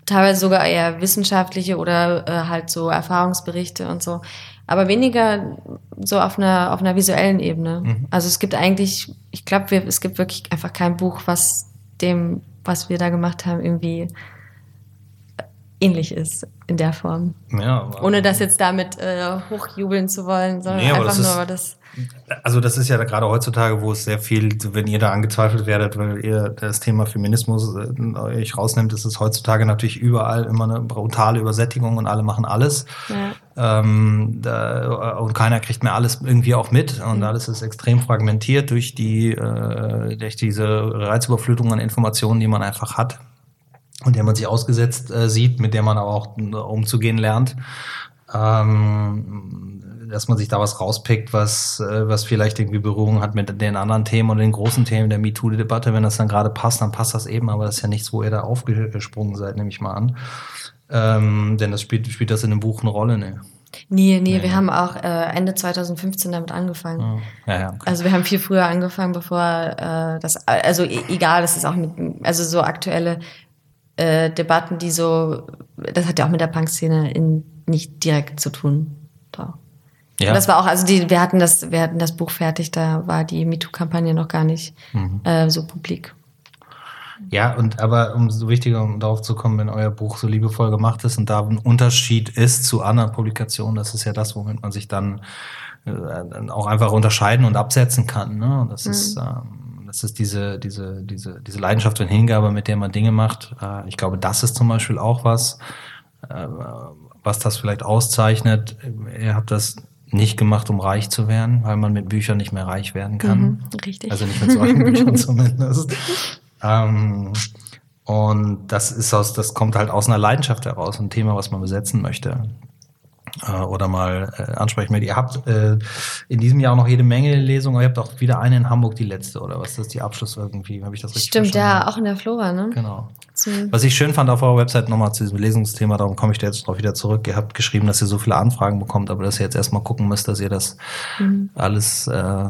teilweise sogar eher wissenschaftliche oder äh, halt so Erfahrungsberichte und so. Aber weniger so auf einer, auf einer visuellen Ebene. Mhm. Also es gibt eigentlich, ich glaube, es gibt wirklich einfach kein Buch, was dem, was wir da gemacht haben, irgendwie ähnlich ist in der Form. Ja, Ohne das jetzt damit äh, hochjubeln zu wollen, sondern nee, einfach nur das. Also das ist ja gerade heutzutage, wo es sehr viel, wenn ihr da angezweifelt werdet, weil ihr das Thema Feminismus äh, euch rausnimmt, ist es heutzutage natürlich überall immer eine brutale Übersättigung und alle machen alles. Ja. Ähm, da, und keiner kriegt mehr alles irgendwie auch mit und mhm. alles ist extrem fragmentiert durch die äh, durch diese Reizüberflutung an Informationen, die man einfach hat. Und der man sich ausgesetzt äh, sieht, mit der man aber auch äh, umzugehen lernt. Ähm, dass man sich da was rauspickt, was, äh, was vielleicht irgendwie Berührung hat mit den anderen Themen und den großen Themen der MeToo-Debatte. Wenn das dann gerade passt, dann passt das eben, aber das ist ja nichts, wo ihr da aufgesprungen seid, nehme ich mal an. Ähm, denn das spielt, spielt das in dem Buch eine Rolle, ne? Nee, nee, nee, wir haben auch äh, Ende 2015 damit angefangen. Oh. Ja, ja, okay. Also wir haben viel früher angefangen, bevor äh, das, also e egal, das ist auch mit, also so aktuelle äh, Debatten, die so, das hat ja auch mit der Punk-Szene nicht direkt zu tun. Doch. Ja. Und das war auch, also die, wir hatten das, wir hatten das Buch fertig, da war die MeToo-Kampagne noch gar nicht mhm. äh, so publik. Ja, und aber umso wichtiger, um darauf zu kommen, wenn euer Buch so liebevoll gemacht ist und da ein Unterschied ist zu anderen Publikationen, das ist ja das, womit man sich dann äh, auch einfach unterscheiden und absetzen kann. Ne? Und das mhm. ist ähm, das ist diese, diese, diese, diese Leidenschaft und Hingabe, mit der man Dinge macht. Äh, ich glaube, das ist zum Beispiel auch was, äh, was das vielleicht auszeichnet. Ihr habt das nicht gemacht, um reich zu werden, weil man mit Büchern nicht mehr reich werden kann. Mhm, richtig. Also nicht mit solchen Büchern zumindest. Ähm, und das ist aus, das kommt halt aus einer Leidenschaft heraus, ein Thema, was man besetzen möchte oder mal äh, ansprechen möchte. Ihr habt äh, in diesem Jahr noch jede Menge Lesungen, ihr habt auch wieder eine in Hamburg, die letzte, oder was ist das, die Abschluss irgendwie? Habe ich das richtig Stimmt, verstanden? ja, auch in der Flora, ne? Genau. Was ich schön fand auf eurer Website nochmal zu diesem Lesungsthema, darum komme ich da jetzt drauf wieder zurück. Ihr habt geschrieben, dass ihr so viele Anfragen bekommt, aber dass ihr jetzt erstmal gucken müsst, dass ihr das mhm. alles äh,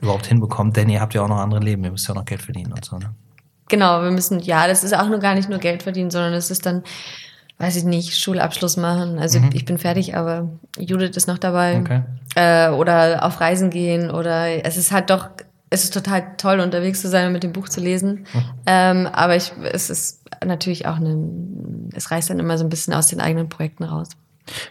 überhaupt hinbekommt, denn ihr habt ja auch noch andere Leben, ihr müsst ja auch noch Geld verdienen und so, ne? Genau, wir müssen, ja, das ist auch nur gar nicht nur Geld verdienen, sondern es ist dann, weiß ich nicht, Schulabschluss machen. Also mhm. ich bin fertig, aber Judith ist noch dabei. Okay. Äh, oder auf Reisen gehen oder es ist halt doch, es ist total toll, unterwegs zu sein und mit dem Buch zu lesen. Mhm. Ähm, aber ich, es ist natürlich auch ein, es reißt dann immer so ein bisschen aus den eigenen Projekten raus.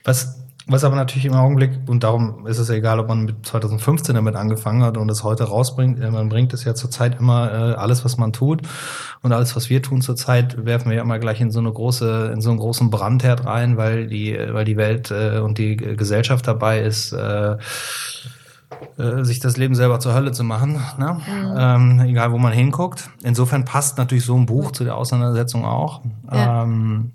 Was was aber natürlich im Augenblick, und darum ist es egal, ob man mit 2015 damit angefangen hat und es heute rausbringt, äh, man bringt es ja zurzeit immer äh, alles, was man tut und alles, was wir tun zurzeit, werfen wir ja immer gleich in so eine große, in so einen großen Brandherd rein, weil die, weil die Welt äh, und die Gesellschaft dabei ist, äh, äh, sich das Leben selber zur Hölle zu machen, ne? Mhm. Ähm, egal wo man hinguckt. Insofern passt natürlich so ein Buch zu der Auseinandersetzung auch. Ja. Ähm,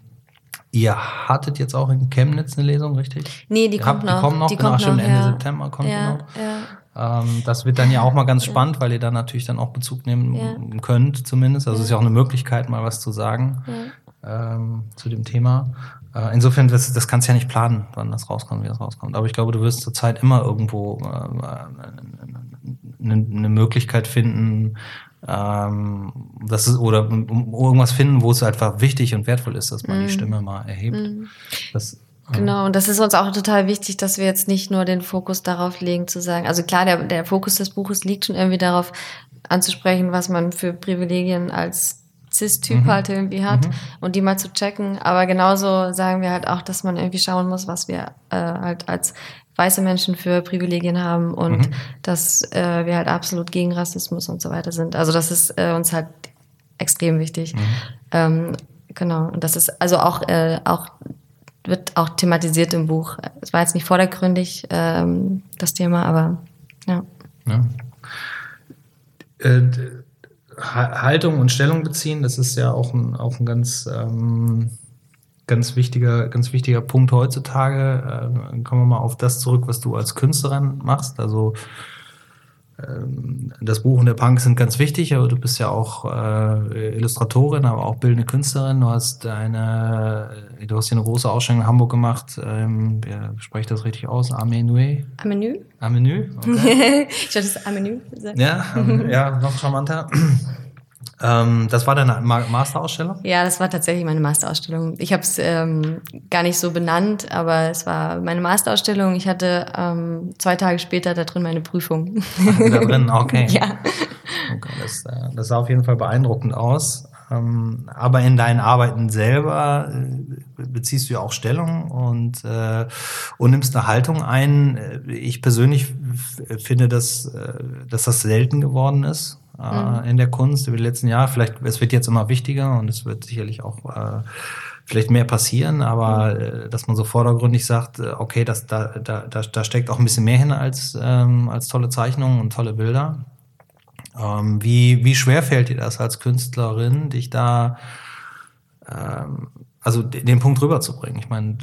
Ihr hattet jetzt auch in Chemnitz eine Lesung, richtig? Nee, die kommt noch. Die kommen noch, die genau, kommt schon Ende ja. September kommt ja, die noch. Ja. Ähm, das wird dann ja auch mal ganz spannend, weil ihr dann natürlich dann auch Bezug nehmen könnt, zumindest. Also es ist ja auch eine Möglichkeit, mal was zu sagen ähm, zu dem Thema. Äh, insofern, das, das kannst du ja nicht planen, wann das rauskommt, wie das rauskommt. Aber ich glaube, du wirst zurzeit immer irgendwo äh, eine, eine Möglichkeit finden, ähm, das ist, oder um, irgendwas finden, wo es einfach wichtig und wertvoll ist, dass man mm. die mhm. Stimme mal erhebt. Mm. Das, Genau, und das ist uns auch total wichtig, dass wir jetzt nicht nur den Fokus darauf legen, zu sagen, also klar, der, der Fokus des Buches liegt schon irgendwie darauf, anzusprechen, was man für Privilegien als Cis-Typ mhm. halt irgendwie hat mhm. und die mal zu checken. Aber genauso sagen wir halt auch, dass man irgendwie schauen muss, was wir äh, halt als weiße Menschen für Privilegien haben und mhm. dass äh, wir halt absolut gegen Rassismus und so weiter sind. Also das ist äh, uns halt extrem wichtig. Mhm. Ähm, genau. Und das ist also auch, äh, auch wird auch thematisiert im Buch. Es war jetzt nicht vordergründig ähm, das Thema, aber ja. ja. Äh, Haltung und Stellung beziehen, das ist ja auch ein, auch ein ganz ähm, ganz wichtiger, ganz wichtiger Punkt heutzutage. Äh, kommen wir mal auf das zurück, was du als Künstlerin machst. Also ähm, das Buch und der Punk sind ganz wichtig, aber du bist ja auch äh, Illustratorin, aber auch bildende Künstlerin. Du hast eine, du hast hier eine große Ausstellung in Hamburg gemacht. Ähm, wer spricht das richtig aus? Amenue? Amenue. Amenue? Okay. ich dachte, das ist Amenue. Ja, ähm, ja, noch charmanter. Ähm, das war deine Masterausstellung? Ja, das war tatsächlich meine Masterausstellung. Ich habe es ähm, gar nicht so benannt, aber es war meine Masterausstellung. Ich hatte ähm, zwei Tage später da drin meine Prüfung. da drin, okay. ja. Okay, das, äh, das sah auf jeden Fall beeindruckend aus. Ähm, aber in deinen Arbeiten selber äh, beziehst du ja auch Stellung und, äh, und nimmst eine Haltung ein. Äh, ich persönlich finde, dass, äh, dass das selten geworden ist äh, mhm. in der Kunst über die letzten Jahre. Vielleicht, es wird jetzt immer wichtiger und es wird sicherlich auch äh, vielleicht mehr passieren, aber mhm. dass man so vordergründig sagt, okay, das, da, da, da, da steckt auch ein bisschen mehr hin als, ähm, als tolle Zeichnungen und tolle Bilder. Ähm, wie, wie schwer fällt dir das als Künstlerin, dich da ähm, also den Punkt rüberzubringen. Ich meine,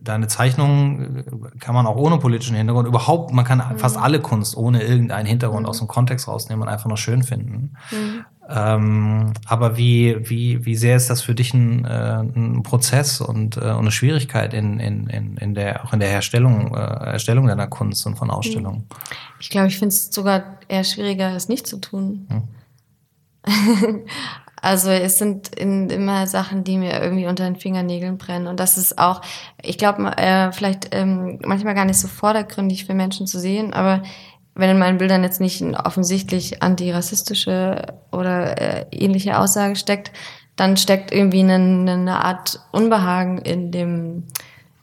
deine Zeichnungen äh, kann man auch ohne politischen Hintergrund überhaupt, man kann mhm. fast alle Kunst ohne irgendeinen Hintergrund mhm. aus dem Kontext rausnehmen und einfach nur schön finden. Mhm. Ähm, aber wie, wie, wie sehr ist das für dich ein, äh, ein Prozess und, äh, eine Schwierigkeit in, in, in, in der, auch in der Herstellung, äh, Erstellung deiner Kunst und von Ausstellungen? Ich glaube, ich finde es sogar eher schwieriger, es nicht zu tun. Hm. Also es sind in, immer Sachen, die mir irgendwie unter den Fingernägeln brennen. Und das ist auch, ich glaube, äh, vielleicht ähm, manchmal gar nicht so vordergründig für Menschen zu sehen, aber wenn in meinen Bildern jetzt nicht eine offensichtlich antirassistische oder äh, ähnliche Aussage steckt, dann steckt irgendwie eine, eine Art Unbehagen in dem,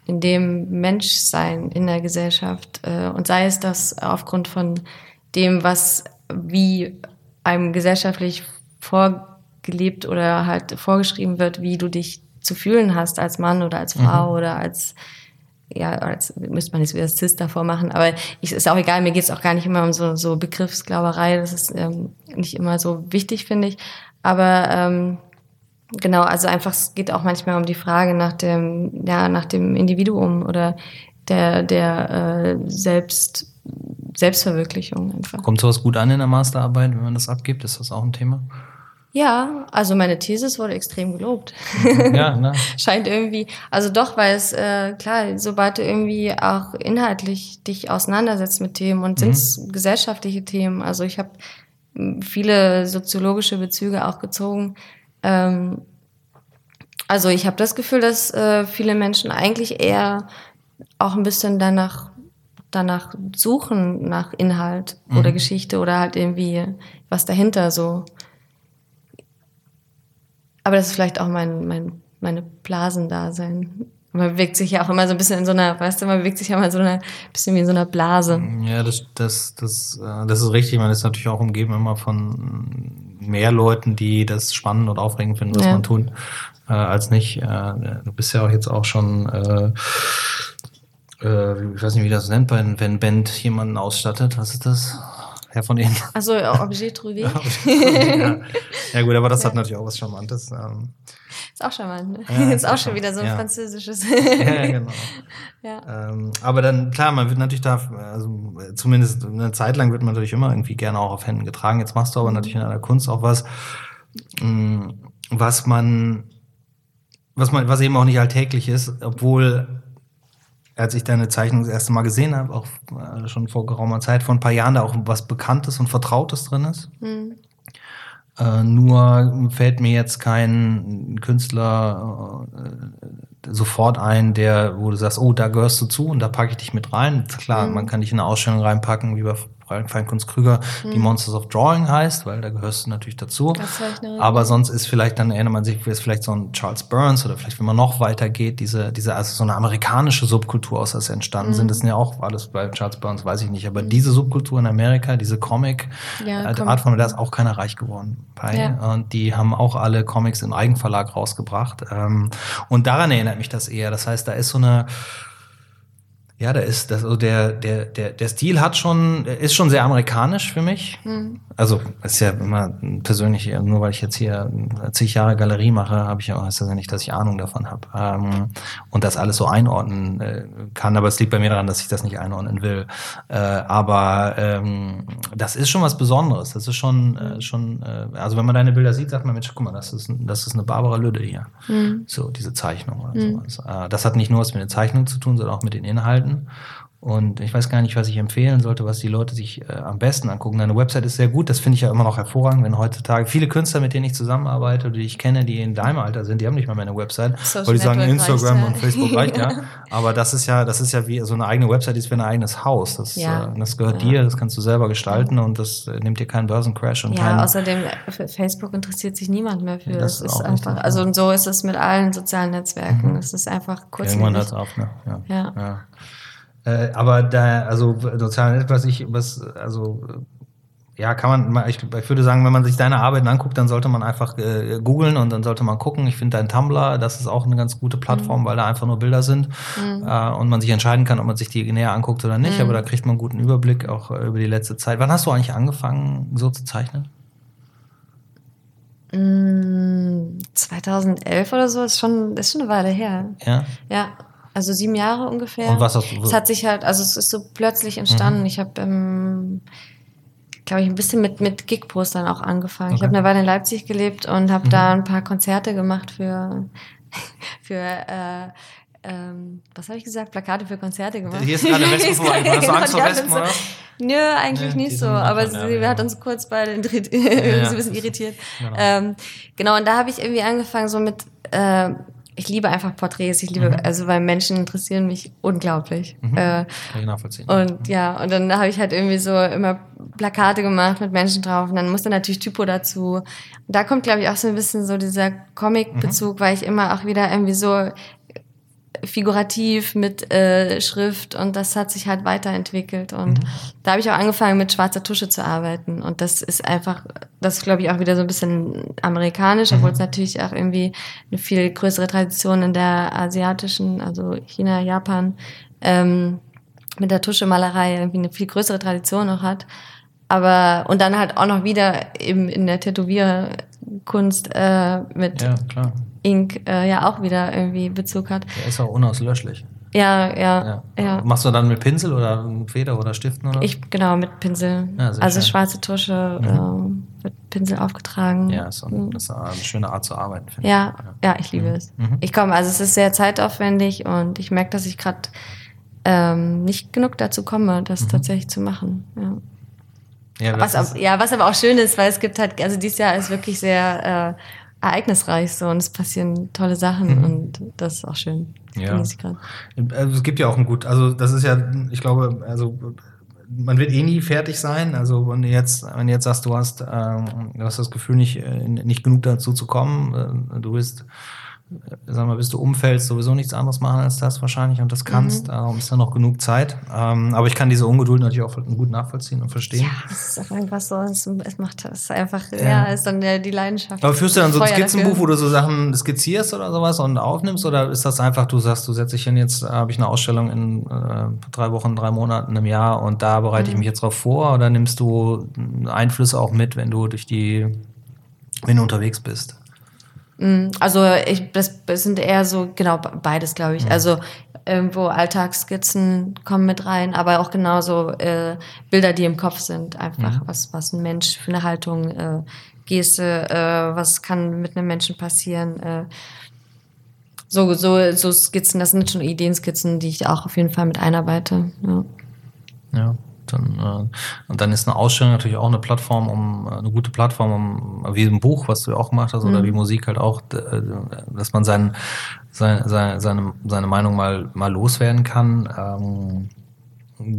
in dem Menschsein in der Gesellschaft. Äh, und sei es das aufgrund von dem, was wie einem gesellschaftlich vor gelebt oder halt vorgeschrieben wird, wie du dich zu fühlen hast als Mann oder als Frau mhm. oder als ja, als müsste man jetzt wieder Cis davor machen, aber ich, ist auch egal, mir geht es auch gar nicht immer um so, so Begriffsglauberei, das ist ähm, nicht immer so wichtig, finde ich. Aber ähm, genau, also einfach, es geht auch manchmal um die Frage nach dem, ja, nach dem Individuum oder der, der äh, Selbst, Selbstverwirklichung einfach. Kommt sowas gut an in der Masterarbeit, wenn man das abgibt? Ist das auch ein Thema? Ja, also meine Thesis wurde extrem gelobt. Ja, ne? Scheint irgendwie, also doch, weil es, äh, klar, sobald du irgendwie auch inhaltlich dich auseinandersetzt mit Themen und mhm. sind gesellschaftliche Themen. Also ich habe viele soziologische Bezüge auch gezogen. Ähm, also ich habe das Gefühl, dass äh, viele Menschen eigentlich eher auch ein bisschen danach danach suchen nach Inhalt mhm. oder Geschichte oder halt irgendwie was dahinter so. Aber das ist vielleicht auch mein, mein, meine Blasendasein. Man bewegt sich ja auch immer so ein bisschen in so einer, weißt du, man bewegt sich ja immer so ein bisschen wie in so einer Blase. Ja, das, das, das, äh, das ist richtig. Man ist natürlich auch umgeben immer von mehr Leuten, die das spannend und aufregend finden, was ja. man tut, äh, als nicht. Äh, du bist ja auch jetzt auch schon, äh, ich weiß nicht, wie das nennt, wenn, wenn Band jemanden ausstattet. Was ist das? Herr von Ihnen. Also Objet trouvé. ja. ja gut, aber das hat natürlich auch was Charmantes. Ähm. Ist auch charmant, ne? Ja, ist auch schon wieder so ein ja. französisches. ja, genau. Ja. Ähm, aber dann, klar, man wird natürlich da, also zumindest eine Zeit lang wird man natürlich immer irgendwie gerne auch auf Händen getragen. Jetzt machst du aber mhm. natürlich in einer Kunst auch was, mm, was man, was man, was eben auch nicht alltäglich ist, obwohl als ich deine Zeichnung das erste Mal gesehen habe, auch äh, schon vor geraumer Zeit, vor ein paar Jahren, da auch was Bekanntes und Vertrautes drin ist. Mhm. Äh, nur fällt mir jetzt kein Künstler äh, sofort ein, der, wo du sagst, oh, da gehörst du zu und da packe ich dich mit rein. Klar, mhm. man kann dich in eine Ausstellung reinpacken, wie bei Feinkunst Krüger, mhm. die Monsters of Drawing heißt, weil da gehörst du natürlich dazu. Aber sonst ist vielleicht, dann erinnert man sich, ist vielleicht so ein Charles Burns oder vielleicht, wenn man noch weiter geht, diese, diese, also so eine amerikanische Subkultur aus das entstanden mhm. sind. Das sind ja auch alles bei Charles Burns, weiß ich nicht. Aber mhm. diese Subkultur in Amerika, diese Comic, ja, äh, Art von, da ist auch keiner reich geworden bei. Ja. Und die haben auch alle Comics im Eigenverlag rausgebracht. Ähm, und daran erinnert mich das eher. Das heißt, da ist so eine, ja, da ist das, also der, der, der, der Stil hat schon, ist schon sehr amerikanisch für mich. Mhm. Also ist ja immer persönlich, nur weil ich jetzt hier zig Jahre Galerie mache, habe ich ja, heißt das ja nicht, dass ich Ahnung davon habe ähm, und das alles so einordnen äh, kann. Aber es liegt bei mir daran, dass ich das nicht einordnen will. Äh, aber ähm, das ist schon was Besonderes. Das ist schon, äh, schon, äh, also wenn man deine Bilder sieht, sagt man, Mensch, guck mal, das ist, das ist eine Barbara Lüde hier. Mhm. So diese Zeichnung oder mhm. sowas. Äh, das hat nicht nur was mit den Zeichnungen zu tun, sondern auch mit den Inhalten. Und ich weiß gar nicht, was ich empfehlen sollte, was die Leute sich äh, am besten angucken. Deine Website ist sehr gut, das finde ich ja immer noch hervorragend, wenn heutzutage viele Künstler, mit denen ich zusammenarbeite oder die ich kenne, die in deinem Alter sind, die haben nicht mal mehr eine Website, Social weil die sagen, Instagram reicht, und Facebook reicht ja. Aber das ist ja, das ist ja wie so eine eigene Website, die ist wie ein eigenes Haus. Das, ja. äh, das gehört ja. dir, das kannst du selber gestalten und das äh, nimmt dir keinen Börsencrash und Ja, keinen, außerdem Facebook interessiert sich niemand mehr für. Das, das ist einfach, richtig, also und so ist es mit allen sozialen Netzwerken. Es mhm. ist einfach kurz. Irgendwann hört es auf, ne? ja. Äh, aber da, also soziale Netz, was ich, was, also ja, kann man, ich, ich würde sagen, wenn man sich deine Arbeiten anguckt, dann sollte man einfach äh, googeln und dann sollte man gucken. Ich finde dein Tumblr, das ist auch eine ganz gute Plattform, mhm. weil da einfach nur Bilder sind mhm. äh, und man sich entscheiden kann, ob man sich die näher anguckt oder nicht. Mhm. Aber da kriegt man einen guten Überblick auch äh, über die letzte Zeit. Wann hast du eigentlich angefangen, so zu zeichnen? 2011 oder so, ist schon, ist schon eine Weile her. Ja. Ja, also sieben Jahre ungefähr. Und was hast du? Es hat sich halt, also es ist so plötzlich entstanden. Mhm. Ich habe, ähm, glaube ich, ein bisschen mit, mit Gig-Postern auch angefangen. Okay. Ich habe eine Weile in Leipzig gelebt und habe mhm. da ein paar Konzerte gemacht für, für äh, ähm, was habe ich gesagt? Plakate für Konzerte gemacht. Hier ist gerade Wespen vorbei. Hast du Angst vor Wespen, oder? Nö, eigentlich nee, nicht so. Aber sie ja, hat uns kurz beide ja, ja. ein bisschen irritiert. Genau. Ähm, genau, und da habe ich irgendwie angefangen so mit... Äh, ich liebe einfach Porträts. Ich liebe, mhm. also weil Menschen interessieren mich unglaublich. Mhm. Äh, Kann ich nachvollziehen. Und ja, und dann habe ich halt irgendwie so immer Plakate gemacht mit Menschen drauf und dann musste natürlich Typo dazu. Und da kommt, glaube ich, auch so ein bisschen so dieser Comic-Bezug, mhm. weil ich immer auch wieder irgendwie so figurativ mit äh, Schrift und das hat sich halt weiterentwickelt und mhm. da habe ich auch angefangen mit schwarzer Tusche zu arbeiten und das ist einfach, das ist glaube ich auch wieder so ein bisschen amerikanisch, mhm. obwohl es natürlich auch irgendwie eine viel größere Tradition in der asiatischen, also China, Japan, ähm, mit der Tuschemalerei irgendwie eine viel größere Tradition noch hat. Aber und dann halt auch noch wieder eben in der Tätowierkunst äh, mit ja, klar. Ink äh, ja auch wieder irgendwie Bezug hat. Der ist auch unauslöschlich. Ja, ja, ja, ja. Machst du dann mit Pinsel oder Feder oder Stiften oder? Ich genau mit Pinsel. Ja, also schwarze Tusche mhm. äh, mit Pinsel aufgetragen. Ja, ist, ein, ist eine schöne Art zu arbeiten. Ja, ich. ja, ich liebe mhm. es. Mhm. Ich komme, also es ist sehr zeitaufwendig und ich merke, dass ich gerade ähm, nicht genug dazu komme, das mhm. tatsächlich zu machen. Ja. Ja, was, ja, was aber auch schön ist, weil es gibt halt, also dieses Jahr ist wirklich sehr äh, ereignisreich so und es passieren tolle Sachen mhm. und das ist auch schön. Ja. Also es gibt ja auch ein gut, also das ist ja, ich glaube, also man wird eh nie fertig sein. Also wenn du jetzt, wenn du jetzt sagst, du hast, ähm, du hast das Gefühl, nicht, äh, nicht genug dazu zu kommen, äh, du bist sag mal, bis du umfällst, sowieso nichts anderes machen als das wahrscheinlich und das kannst. Mhm. Darum ist ja noch genug Zeit. Ähm, aber ich kann diese Ungeduld natürlich auch gut nachvollziehen und verstehen. Ja, es ist einfach so, es macht das einfach, ja, ja ist dann die Leidenschaft. Aber führst du dann so ein Skizzenbuch, dafür. wo du so Sachen skizzierst oder sowas und aufnimmst? Oder ist das einfach, du sagst, du setzt dich hin, jetzt habe ich eine Ausstellung in äh, drei Wochen, drei Monaten, einem Jahr und da bereite mhm. ich mich jetzt drauf vor? Oder nimmst du Einflüsse auch mit, wenn du durch die, wenn du unterwegs bist? Mm, also ich, das sind eher so, genau, beides, glaube ich. Mhm. Also irgendwo Alltagsskizzen kommen mit rein, aber auch genauso äh, Bilder, die im Kopf sind. Einfach, mhm. was, was ein Mensch für eine Haltung, äh, Geste, äh, was kann mit einem Menschen passieren. Äh, so, so, so Skizzen, das sind schon Ideenskizzen, die ich auch auf jeden Fall mit einarbeite. Ja. ja. Dann, äh, und dann ist eine Ausstellung natürlich auch eine Plattform, um äh, eine gute Plattform, um wie ein Buch, was du auch gemacht hast, mhm. oder wie Musik halt auch, äh, dass man sein, sein, seine, seine, seine Meinung mal, mal loswerden kann. Ähm,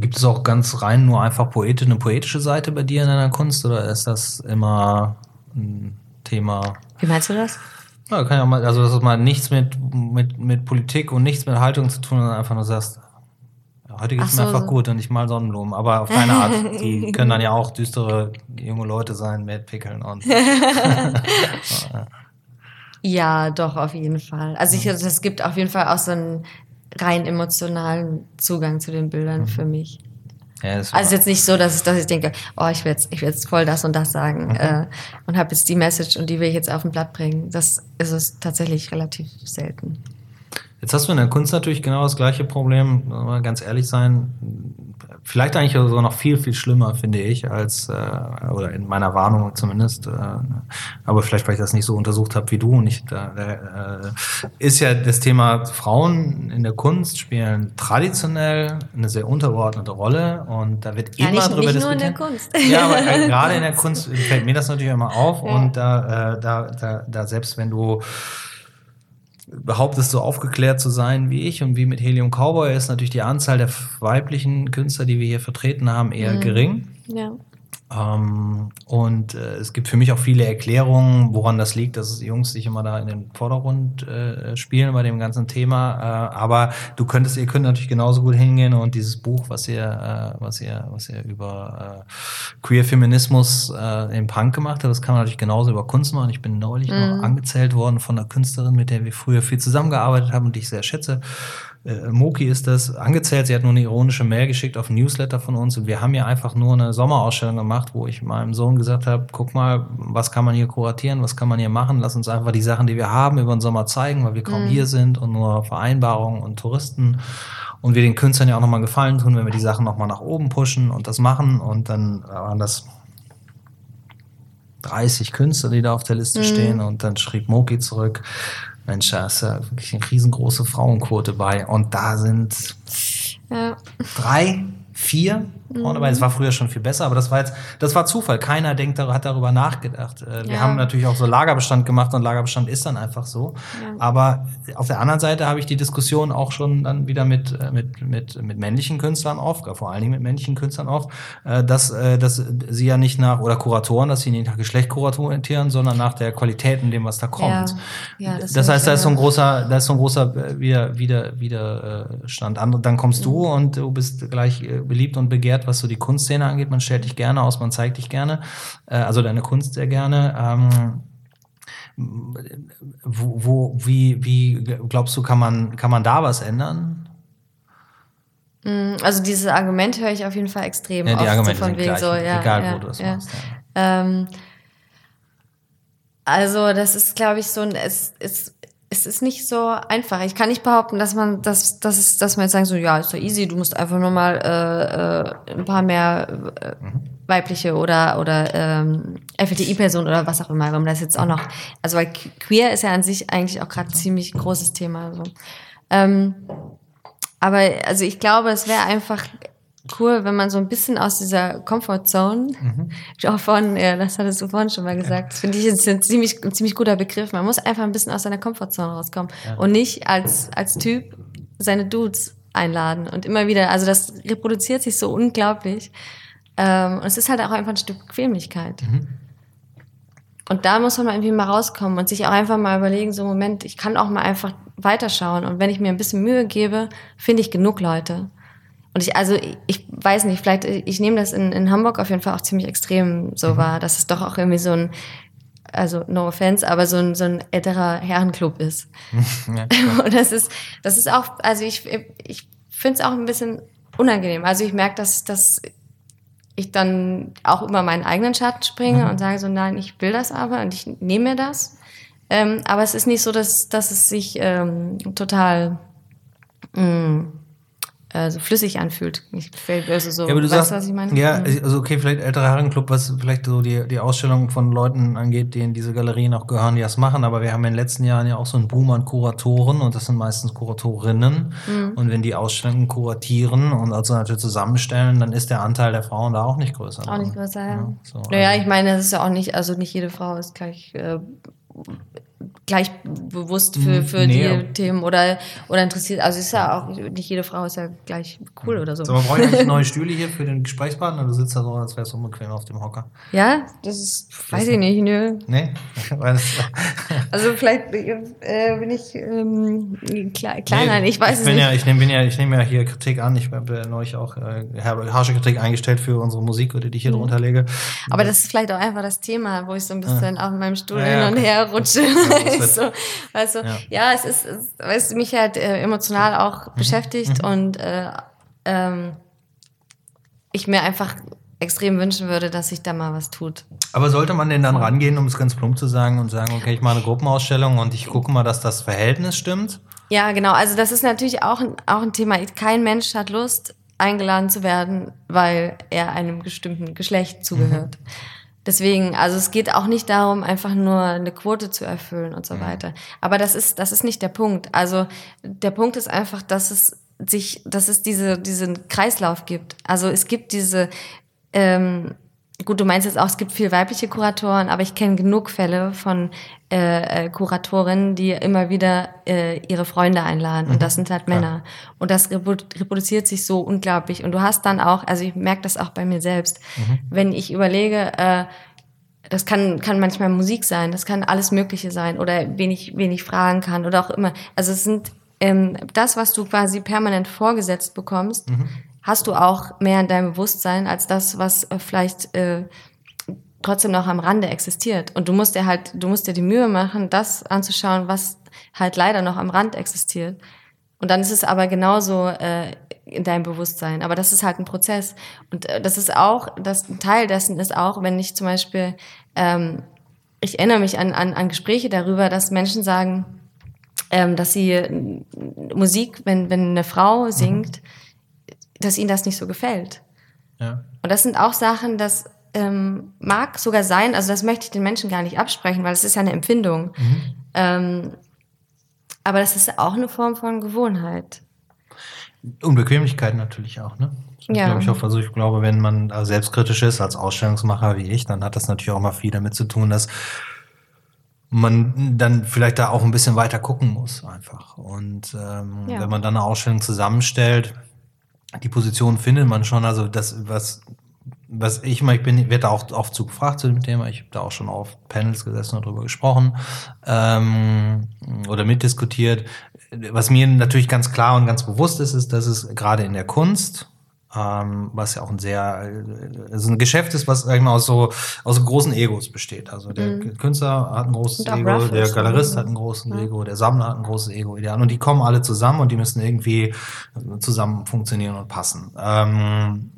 gibt es auch ganz rein nur einfach poetisch, eine poetische Seite bei dir in deiner Kunst oder ist das immer ein Thema? Wie meinst du das? Ja, kann ja mal, also dass es mal nichts mit, mit, mit Politik und nichts mit Haltung zu tun, sondern einfach nur sagst, Heute geht es mir einfach gut und ich mal Sonnenblumen, aber auf deine Art. Die können dann ja auch düstere junge Leute sein mit Pickeln und. ja, doch, auf jeden Fall. Also ich, es gibt auf jeden Fall auch so einen rein emotionalen Zugang zu den Bildern mhm. für mich. Ja, also jetzt nicht so, dass ich, dass ich denke, oh, ich will jetzt, ich will jetzt voll das und das sagen mhm. äh, und habe jetzt die Message und die will ich jetzt auf ein Blatt bringen. Das ist es tatsächlich relativ selten. Jetzt hast du in der Kunst natürlich genau das gleiche Problem, mal ganz ehrlich sein. Vielleicht eigentlich sogar noch viel, viel schlimmer, finde ich, als, äh, oder in meiner Warnung zumindest. Äh, aber vielleicht, weil ich das nicht so untersucht habe wie du. Und ich, äh, ist ja das Thema Frauen in der Kunst spielen traditionell eine sehr untergeordnete Rolle. Und da wird ja, immer nicht, drüber nicht diskutiert. Nur in der Kunst. Ja, aber äh, gerade in der Kunst fällt mir das natürlich immer auf. Ja. Und da, äh, da, da, da, selbst wenn du behauptest, so aufgeklärt zu sein wie ich und wie mit Helium Cowboy ist natürlich die Anzahl der weiblichen Künstler, die wir hier vertreten haben, eher mhm. gering. Ja. Ähm, und äh, es gibt für mich auch viele Erklärungen, woran das liegt, dass die Jungs sich immer da in den Vordergrund äh, spielen bei dem ganzen Thema. Äh, aber du könntest, ihr könnt natürlich genauso gut hingehen und dieses Buch, was ihr, äh, was ihr, was ihr über äh, Queer Feminismus äh, im Punk gemacht habt, das kann man natürlich genauso über Kunst machen. Ich bin neulich mhm. noch angezählt worden von einer Künstlerin, mit der wir früher viel zusammengearbeitet haben und die ich sehr schätze äh, Moki ist das angezählt, sie hat nur eine ironische Mail geschickt auf ein Newsletter von uns. Und wir haben ja einfach nur eine Sommerausstellung gemacht, wo ich meinem Sohn gesagt habe, guck mal, was kann man hier kuratieren, was kann man hier machen, lass uns einfach die Sachen, die wir haben, über den Sommer zeigen, weil wir kaum mhm. hier sind und nur Vereinbarungen und Touristen. Und wir den Künstlern ja auch nochmal Gefallen tun, wenn wir die Sachen nochmal nach oben pushen und das machen. Und dann waren das 30 Künstler, die da auf der Liste mhm. stehen. Und dann schrieb Moki zurück, Mensch, da ist ja wirklich eine riesengroße Frauenquote bei. Und da sind ja. drei, vier Frauen dabei. Es war früher schon viel besser, aber das war jetzt, das war Zufall. Keiner denkt, hat darüber nachgedacht. Äh, wir ja. haben natürlich auch so Lagerbestand gemacht und Lagerbestand ist dann einfach so. Ja. Aber auf der anderen Seite habe ich die Diskussion auch schon dann wieder mit, äh, mit, mit, mit männlichen Künstlern oft, vor allen Dingen mit männlichen Künstlern oft, äh, dass, dass sie ja nicht nach, oder Kuratoren, dass sie nicht nach Geschlecht kuratieren, sondern nach der Qualität in dem, was da kommt. Ja. das, das heißt, da ist so ein großer, da ist so ein großer wieder, wieder, Widerstand. Dann kommst du mhm. und du bist gleich beliebt und begehrt wert, was so die Kunstszene angeht. Man stellt dich gerne aus, man zeigt dich gerne, äh, also deine Kunst sehr gerne. Ähm, wo, wo, wie, wie glaubst du, kann man, kann man da was ändern? Mm, also dieses Argument höre ich auf jeden Fall extrem ja, die oft Argumente so von wegen gleich, so, ja, egal ja, wo du es ja. machst. Ja. Ähm, also das ist, glaube ich, so ein, es, es es ist nicht so einfach. Ich kann nicht behaupten, dass man, dass, dass, es, dass man jetzt sagen so, ja, ist doch easy, du musst einfach nur mal äh, äh, ein paar mehr äh, weibliche oder oder ähm, FLTI-Personen oder was auch immer, wenn man das jetzt auch noch, also weil queer ist ja an sich eigentlich auch gerade ziemlich großes Thema. So. Ähm, aber also ich glaube, es wäre einfach cool, wenn man so ein bisschen aus dieser Comfortzone, mhm. auch von, ja, das hattest du vorhin schon mal gesagt, das finde ich ist ein ziemlich, ein ziemlich guter Begriff. Man muss einfach ein bisschen aus seiner Comfortzone rauskommen ja. und nicht als, als Typ seine Dudes einladen und immer wieder, also das reproduziert sich so unglaublich. Ähm, und es ist halt auch einfach ein Stück Bequemlichkeit. Mhm. Und da muss man irgendwie mal rauskommen und sich auch einfach mal überlegen, so Moment, ich kann auch mal einfach weiterschauen. Und wenn ich mir ein bisschen Mühe gebe, finde ich genug Leute. Und ich, also ich weiß nicht, vielleicht, ich nehme das in, in Hamburg auf jeden Fall auch ziemlich extrem so mhm. wahr, dass es doch auch irgendwie so ein, also no offense, aber so ein, so ein älterer Herrenclub ist. ja, und das ist, das ist auch, also ich, ich finde es auch ein bisschen unangenehm. Also ich merke, dass, dass ich dann auch über meinen eigenen Schatten springe mhm. und sage so, nein, ich will das aber und ich nehme mir das. Ähm, aber es ist nicht so, dass, dass es sich ähm, total mh, mm, äh, so flüssig anfühlt. Ich, also so, ja, aber du weißt, sagst, was ich meine? Ja, mhm. also okay, vielleicht älterer Herrenclub, was vielleicht so die, die Ausstellung von Leuten angeht, die in diese Galerien auch gehören, die das machen, aber wir haben in den letzten Jahren ja auch so einen Boom an Kuratoren und das sind meistens Kuratorinnen. Mhm. Und wenn die Ausstellungen kuratieren und also natürlich zusammenstellen, dann ist der Anteil der Frauen da auch nicht größer. Auch nicht größer, ja. ja so, naja, also. ich meine, es ist ja auch nicht, also nicht jede Frau ist gleich äh, gleich bewusst für, für nee. die Themen oder, oder interessiert. Also ist ja auch, nicht jede Frau ist ja gleich cool oder so. So, man braucht eigentlich neue Stühle hier für den Gesprächspartner. Du sitzt da so, als wärst du unbequem auf dem Hocker. Ja, das ist, weiß ich nicht, nö. Nee? also vielleicht äh, bin ich ähm, kleiner, nee, ich weiß ich es nicht. Ja, ich nehme ja, ich nehm ja hier Kritik an. Ich habe ja neulich auch äh, harsche Kritik eingestellt für unsere Musik, die ich hier mhm. drunter lege. Aber das ist vielleicht auch einfach das Thema, wo ich so ein bisschen ja. auf meinem Stuhl ja, hin und her rutsche. So, du, ja. ja, es ist, es, weißt du, mich halt äh, emotional auch mhm. beschäftigt mhm. und äh, ähm, ich mir einfach extrem wünschen würde, dass sich da mal was tut. Aber sollte man denn dann rangehen, um es ganz plump zu sagen und sagen, okay, ich mache eine Gruppenausstellung und ich gucke mal, dass das Verhältnis stimmt? Ja, genau. Also das ist natürlich auch ein, auch ein Thema. Kein Mensch hat Lust, eingeladen zu werden, weil er einem bestimmten Geschlecht zugehört. Mhm. Deswegen, also es geht auch nicht darum, einfach nur eine Quote zu erfüllen und so mhm. weiter. Aber das ist, das ist nicht der Punkt. Also der Punkt ist einfach, dass es sich, dass es diese, diesen Kreislauf gibt. Also es gibt diese, ähm, gut, du meinst jetzt auch, es gibt viel weibliche Kuratoren, aber ich kenne genug Fälle von äh, äh, Kuratorinnen, die immer wieder äh, ihre Freunde einladen. Mhm. Und das sind halt Männer. Ja. Und das reproduziert sich so unglaublich. Und du hast dann auch, also ich merke das auch bei mir selbst, mhm. wenn ich überlege, äh, das kann, kann manchmal Musik sein, das kann alles Mögliche sein oder wen ich, wen ich fragen kann oder auch immer. Also es sind ähm, das, was du quasi permanent vorgesetzt bekommst, mhm. Hast du auch mehr in deinem Bewusstsein als das, was äh, vielleicht äh, trotzdem noch am Rande existiert. Und du musst dir halt, du musst dir die Mühe machen, das anzuschauen, was halt leider noch am Rand existiert. Und dann ist es aber genauso äh, in deinem Bewusstsein. Aber das ist halt ein Prozess. Und äh, das ist auch, das ein Teil dessen ist auch, wenn ich zum Beispiel, ähm, ich erinnere mich an, an, an Gespräche darüber, dass Menschen sagen, ähm, dass sie äh, Musik, wenn, wenn eine Frau singt, mhm. Dass ihnen das nicht so gefällt. Ja. Und das sind auch Sachen, das ähm, mag sogar sein, also das möchte ich den Menschen gar nicht absprechen, weil es ist ja eine Empfindung. Mhm. Ähm, aber das ist auch eine Form von Gewohnheit. Unbequemlichkeit natürlich auch, ne? Ja. Glaube ich auch, also ich glaube, wenn man selbstkritisch ist als Ausstellungsmacher wie ich, dann hat das natürlich auch mal viel damit zu tun, dass man dann vielleicht da auch ein bisschen weiter gucken muss einfach. Und ähm, ja. wenn man dann eine Ausstellung zusammenstellt, die Position findet man schon, also das, was was ich mal, ich bin, werde da auch oft zu gefragt zu dem Thema. Ich habe da auch schon auf Panels gesessen und darüber gesprochen ähm, oder mitdiskutiert. Was mir natürlich ganz klar und ganz bewusst ist, ist, dass es gerade in der Kunst ähm, was ja auch ein sehr, also ein Geschäft ist, was sag ich mal, aus so aus so großen Egos besteht. Also der mhm. Künstler hat ein großes Ego, der Galerist hat ein großes ja. Ego, der Sammler hat ein großes Ego, ideal. Und die kommen alle zusammen und die müssen irgendwie zusammen funktionieren und passen. Ähm,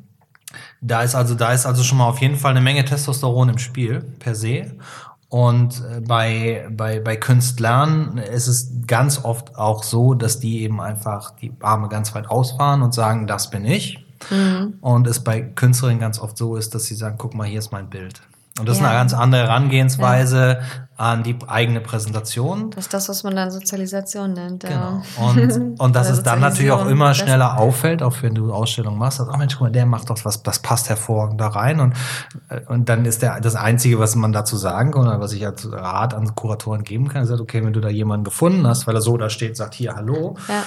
da ist also, da ist also schon mal auf jeden Fall eine Menge Testosteron im Spiel, per se. Und äh, bei, bei, bei Künstlern ist es ganz oft auch so, dass die eben einfach die Arme ganz weit ausfahren und sagen, das bin ich. Mhm. Und es bei Künstlerinnen ganz oft so ist, dass sie sagen, guck mal, hier ist mein Bild. Und das ja. ist eine ganz andere Herangehensweise ja. an die eigene Präsentation. Das ist das, was man dann Sozialisation nennt. Genau. Und, und dass es dann natürlich auch immer schneller auffällt, auch wenn du Ausstellungen machst, dass, oh Mensch, guck mal, der macht doch was, das passt hervorragend da rein. Und, äh, und dann ist der, das Einzige, was man dazu sagen kann, oder was ich als Rat an Kuratoren geben kann, ist, halt, okay, wenn du da jemanden gefunden hast, weil er so da steht, sagt hier Hallo, ja.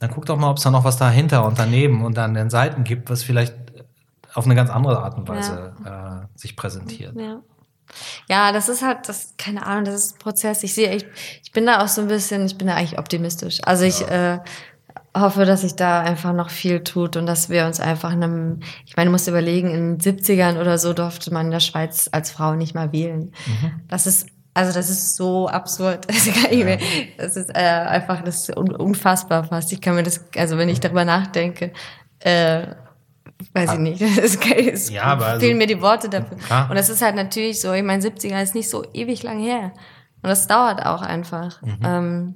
Dann guck doch mal, ob es da noch was dahinter und daneben und an den Seiten gibt, was vielleicht auf eine ganz andere Art und Weise ja. äh, sich präsentiert. Ja. Ja, das ist halt, das, keine Ahnung, das ist ein Prozess. Ich sehe, ich, ich bin da auch so ein bisschen, ich bin da eigentlich optimistisch. Also ich ja. äh, hoffe, dass sich da einfach noch viel tut und dass wir uns einfach in einem, ich meine, du musst überlegen, in den 70ern oder so durfte man in der Schweiz als Frau nicht mal wählen. Mhm. Das ist also das ist so absurd. Das ist äh, einfach das ist unfassbar fast. Ich kann mir das, also wenn ich darüber nachdenke, äh, weiß ich ah. nicht. Das ist, es ja, aber also fehlen mir die Worte dafür. Klar. Und das ist halt natürlich so, ich meine, 70er ist nicht so ewig lang her. Und das dauert auch einfach. Mhm. Ähm,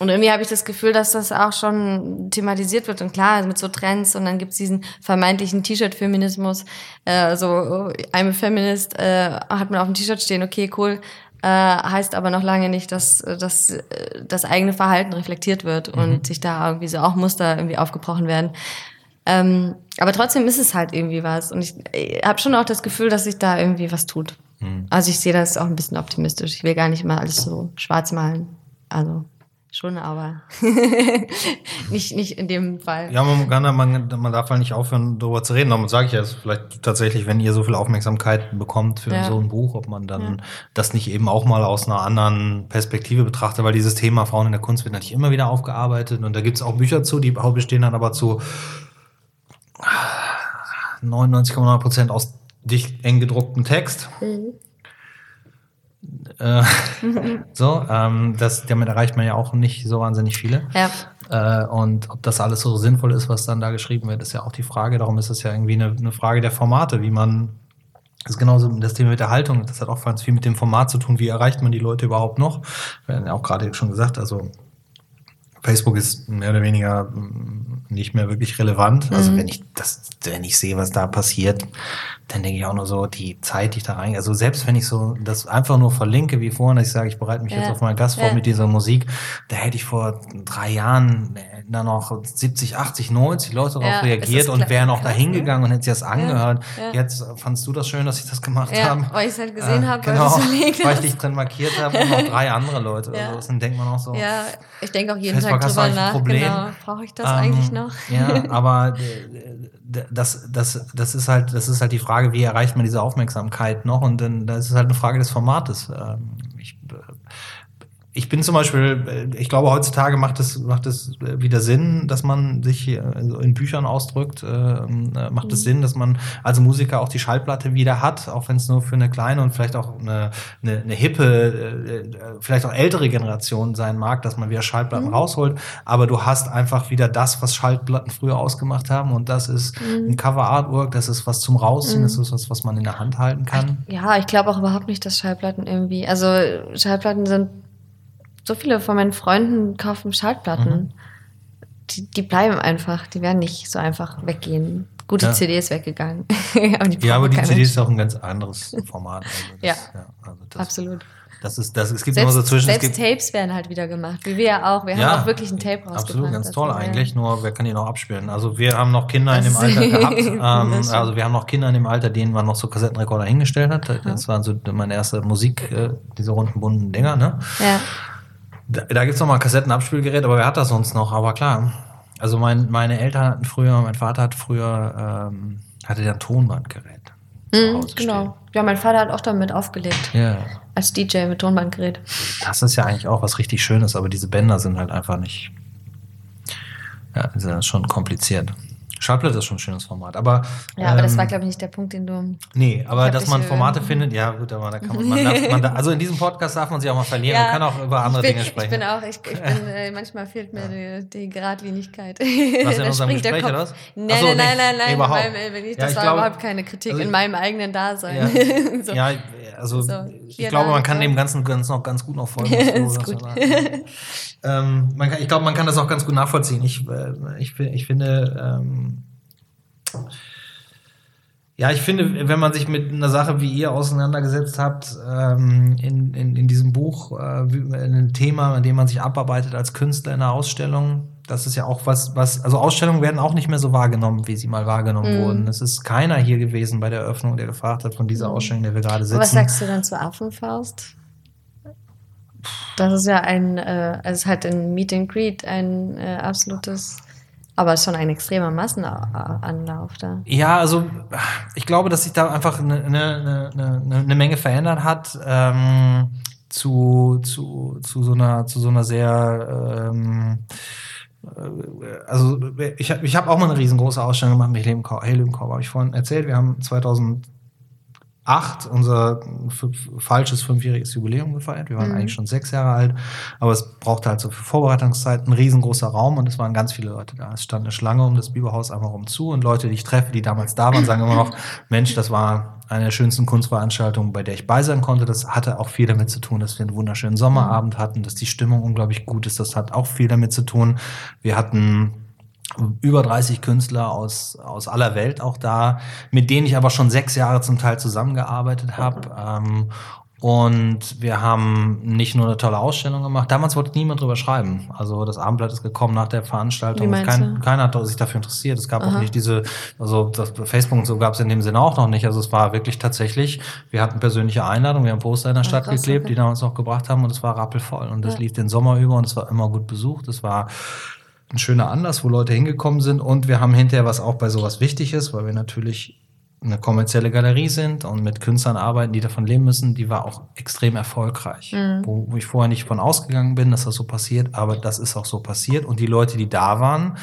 und irgendwie habe ich das Gefühl, dass das auch schon thematisiert wird. Und klar, mit so Trends und dann gibt's diesen vermeintlichen T-Shirt-Feminismus. Äh, so, oh, I'm a Feminist, äh, hat man auf dem T-Shirt stehen, okay, cool. Äh, heißt aber noch lange nicht, dass, dass äh, das eigene Verhalten reflektiert wird mhm. und sich da irgendwie so auch Muster irgendwie aufgebrochen werden. Ähm, aber trotzdem ist es halt irgendwie was. Und ich, ich habe schon auch das Gefühl, dass sich da irgendwie was tut. Mhm. Also ich sehe das auch ein bisschen optimistisch. Ich will gar nicht mal alles so schwarz malen. Also schon, aber nicht, nicht in dem Fall. Ja, man, kann, man, man darf halt nicht aufhören, darüber zu reden. Darum sage ich ja, vielleicht tatsächlich, wenn ihr so viel Aufmerksamkeit bekommt für ja. so ein Buch, ob man dann ja. das nicht eben auch mal aus einer anderen Perspektive betrachtet, weil dieses Thema Frauen in der Kunst wird natürlich immer wieder aufgearbeitet und da gibt es auch Bücher zu, die bestehen dann aber zu 99,9 Prozent aus dicht eng gedrucktem Text. Mhm. Äh, so, ähm, das, damit erreicht man ja auch nicht so wahnsinnig viele. Ja. Äh, und ob das alles so sinnvoll ist, was dann da geschrieben wird, ist ja auch die Frage. Darum ist es ja irgendwie eine, eine Frage der Formate, wie man das ist genauso das Thema mit der Haltung. Das hat auch ganz viel mit dem Format zu tun. Wie erreicht man die Leute überhaupt noch? Wir haben ja auch gerade schon gesagt, also Facebook ist mehr oder weniger mm, nicht mehr wirklich relevant. Also mhm. wenn ich das, wenn ich sehe, was da passiert, dann denke ich auch nur so, die Zeit, die ich da rein, also selbst wenn ich so das einfach nur verlinke, wie vorhin, dass ich sage, ich bereite mich ja. jetzt auf meinen Gast vor ja. mit dieser Musik, da hätte ich vor drei Jahren da noch 70, 80, 90 Leute darauf ja, reagiert und wären auch da ne? hingegangen und hätten sich das angehört. Jetzt fandst du das schön, dass ich das gemacht ja, habe? Weil ich es halt gesehen äh, habe, genau, weil ich dich drin markiert habe und noch drei andere Leute. Ja. Also, dann denkt man auch so. Ja, ich denke auch jeden Tag drüber nach. Problem. Genau, brauche ich das ähm, eigentlich noch? Ja, aber das, das, das ist halt, das ist halt die Frage, wie erreicht man diese Aufmerksamkeit noch? Und dann, das ist halt eine Frage des Formates. Ähm, ich, bin zum Beispiel, äh, ich glaube, heutzutage macht es, macht es wieder Sinn, dass man sich in Büchern ausdrückt, ähm, äh, macht es mhm. Sinn, dass man als Musiker auch die Schallplatte wieder hat, auch wenn es nur für eine kleine und vielleicht auch eine, eine, eine hippe, äh, vielleicht auch ältere Generation sein mag, dass man wieder Schallplatten mhm. rausholt. Aber du hast einfach wieder das, was Schallplatten früher ausgemacht haben und das ist mhm. ein Cover-Artwork, das ist was zum Rausziehen, mhm. das ist was, was man in der Hand halten kann. Ja, ich glaube auch überhaupt nicht, dass Schallplatten irgendwie, also Schallplatten sind so viele von meinen Freunden kaufen Schallplatten. Mhm. Die, die bleiben einfach, die werden nicht so einfach weggehen. Gute ja. CD ist weggegangen. aber ja, aber die CD ist auch ein ganz anderes Format. Also das, ja, ja also das, absolut. Das ist, das, es gibt selbst, immer so zwischen. Selbst Tapes werden halt wieder gemacht, wie wir ja auch. Wir ja, haben auch wirklich ein Tape rausgebracht. Absolut, ganz toll eigentlich. Nur wer kann die noch abspielen? Also wir haben noch Kinder in dem Alter gehabt. ähm, also wir haben noch Kinder in dem Alter, denen man noch so Kassettenrekorder hingestellt hat. Das war so meine erste Musik, äh, diese runden bunten Dinger. Ne? Ja. Da, da gibt es nochmal ein Kassettenabspielgerät, aber wer hat das sonst noch? Aber klar. Also mein, meine Eltern hatten früher, mein Vater hat früher, ähm, hatte ja ein Tonbandgerät. Mhm, genau. Ja, mein Vater hat auch damit aufgelegt. Ja. Als DJ mit Tonbandgerät. Das ist ja eigentlich auch was richtig Schönes, aber diese Bänder sind halt einfach nicht. Ja, sind schon kompliziert. Schallplatte ist schon ein schönes Format. Aber, ja, aber ähm, das war, glaube ich, nicht der Punkt, den du. Nee, aber dass man Formate ähm, findet, ja, gut, aber da kann man. man, darf, man da, also in diesem Podcast darf man sich auch mal verlieren. Ja, man kann auch über andere bin, Dinge sprechen. Ich bin auch, ich, ich bin, äh, manchmal fehlt mir die, die Geradlinigkeit. Was in unserem Gespräch, oder was? Nein, so, nein, nein, nein, nein, überhaupt. Meinem, ich, das ja, war glaube, überhaupt keine Kritik also, in meinem eigenen Dasein. Ja, so. ja also so, ich glaube, man kann dem Ganzen ganz, noch ganz gut noch folgen. Ähm, man kann, ich glaube, man kann das auch ganz gut nachvollziehen. Ich, äh, ich, ich finde, ähm, ja, ich finde, wenn man sich mit einer Sache wie ihr auseinandergesetzt habt, ähm, in, in, in diesem Buch, äh, ein Thema, in dem man sich abarbeitet als Künstler in einer Ausstellung, das ist ja auch was, was, also Ausstellungen werden auch nicht mehr so wahrgenommen, wie sie mal wahrgenommen mhm. wurden. Es ist keiner hier gewesen bei der Eröffnung, der gefragt hat von dieser mhm. Ausstellung, der wir gerade sitzen. was sagst du dann zur Affenfaust? Das ist ja ein, äh, es ist halt ein Meet and Greet, ein äh, absolutes aber schon ein extremer Massenanlauf da. Ja, also ich glaube, dass sich da einfach eine, eine, eine, eine Menge verändert hat ähm, zu, zu, zu, so einer, zu so einer sehr ähm, äh, also ich, ich habe auch mal eine riesengroße Ausstellung gemacht mit Helium Core, habe ich vorhin erzählt. Wir haben 2000 acht unser falsches fünfjähriges Jubiläum gefeiert. Wir waren mhm. eigentlich schon sechs Jahre alt, aber es brauchte halt so für Vorbereitungszeit ein riesengroßer Raum und es waren ganz viele Leute da. Es stand eine Schlange um das Biberhaus einfach rum zu und Leute, die ich treffe, die damals da waren, sagen immer noch, Mensch, das war eine der schönsten Kunstveranstaltungen, bei der ich bei sein konnte. Das hatte auch viel damit zu tun, dass wir einen wunderschönen Sommerabend hatten, dass die Stimmung unglaublich gut ist. Das hat auch viel damit zu tun. Wir hatten über 30 Künstler aus, aus aller Welt auch da, mit denen ich aber schon sechs Jahre zum Teil zusammengearbeitet habe. Ähm, und wir haben nicht nur eine tolle Ausstellung gemacht. Damals wollte niemand drüber schreiben. Also das Abendblatt ist gekommen nach der Veranstaltung. Kein, keiner hat sich dafür interessiert. Es gab Aha. auch nicht diese, also das Facebook und so gab es in dem Sinne auch noch nicht. Also es war wirklich tatsächlich, wir hatten persönliche Einladungen, wir haben Poster in der Stadt krass, geklebt, okay. die damals noch gebracht haben und es war rappelvoll. Und das ja. lief den Sommer über und es war immer gut besucht. Es war ein schöner Anlass, wo Leute hingekommen sind. Und wir haben hinterher, was auch bei sowas wichtig ist, weil wir natürlich eine kommerzielle Galerie sind und mit Künstlern arbeiten, die davon leben müssen, die war auch extrem erfolgreich. Mhm. Wo, wo ich vorher nicht von ausgegangen bin, dass das so passiert, aber das ist auch so passiert. Und die Leute, die da waren,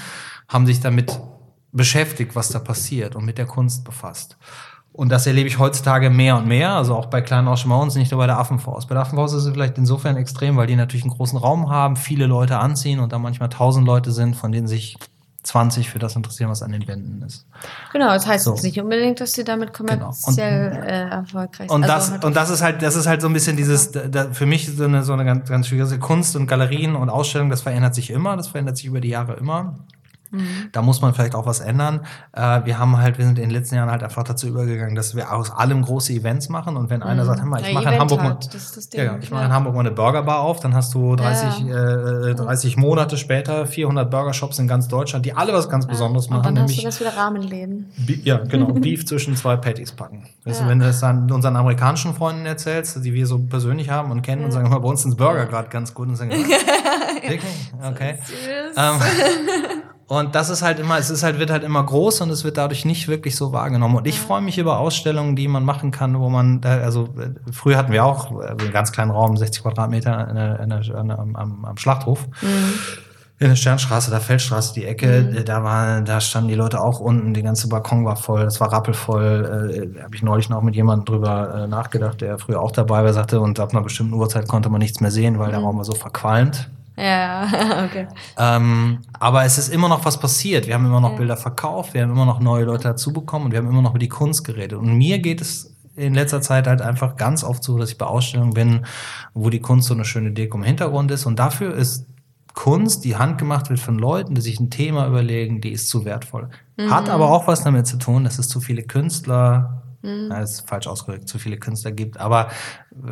haben sich damit beschäftigt, was da passiert und mit der Kunst befasst. Und das erlebe ich heutzutage mehr und mehr, also auch bei kleinen Engagements, nicht nur bei der Affenfaust. Bei der Affenfaust ist es vielleicht insofern extrem, weil die natürlich einen großen Raum haben, viele Leute anziehen und da manchmal tausend Leute sind, von denen sich 20 für das interessieren, was an den Wänden ist. Genau, das heißt so. nicht unbedingt, dass sie damit kommerziell genau. und, äh, erfolgreich sind. Und, also das, halt und das ist halt, das ist halt so ein bisschen dieses, ja. da, für mich so eine, so eine ganz, ganz schwierige Kunst und Galerien und Ausstellungen, das verändert sich immer, das verändert sich über die Jahre immer. Mhm. Da muss man vielleicht auch was ändern. Äh, wir haben halt, wir sind in den letzten Jahren halt einfach dazu übergegangen, dass wir aus allem große Events machen. Und wenn einer mhm. sagt, hör mal, ich mache in Hamburg mal, ja, ich mache in Hamburg mal eine Burgerbar auf, dann hast du 30, ja. äh, 30 Monate später 400 Burgershops in ganz Deutschland, die alle was ganz Besonderes machen. Und dann hast du das wieder Rahmenläden. Ja, genau. Beef zwischen zwei Patties packen. Weißt du, wenn du das dann unseren amerikanischen Freunden erzählst, die wir so persönlich haben und kennen und sagen, bei uns sind Burger gerade ganz gut und sagen, okay, okay. So ähm, Und das ist halt immer, es ist halt, wird halt immer groß und es wird dadurch nicht wirklich so wahrgenommen. Und ich freue mich über Ausstellungen, die man machen kann, wo man, da, also äh, früher hatten wir auch äh, einen ganz kleinen Raum, 60 Quadratmeter in der, in der, am, am, am Schlachthof. Mhm. In der Sternstraße, der Feldstraße, die Ecke, mhm. da war, da standen die Leute auch unten, die ganze Balkon war voll, das war rappelvoll. Äh, Habe ich neulich noch mit jemandem drüber äh, nachgedacht, der früher auch dabei war, sagte, und ab einer bestimmten Uhrzeit konnte man nichts mehr sehen, weil mhm. der Raum war so verqualmt. Ja, okay. Ähm, aber es ist immer noch was passiert. Wir haben immer noch ja. Bilder verkauft, wir haben immer noch neue Leute dazu bekommen und wir haben immer noch über die Kunst geredet. Und mir geht es in letzter Zeit halt einfach ganz oft so, dass ich bei Ausstellungen bin, wo die Kunst so eine schöne Deko im Hintergrund ist. Und dafür ist Kunst, die handgemacht wird von Leuten, die sich ein Thema überlegen, die ist zu wertvoll. Mhm. Hat aber auch was damit zu tun, dass es zu viele Künstler Mhm. Das ist falsch ausgedrückt, zu viele Künstler gibt. Aber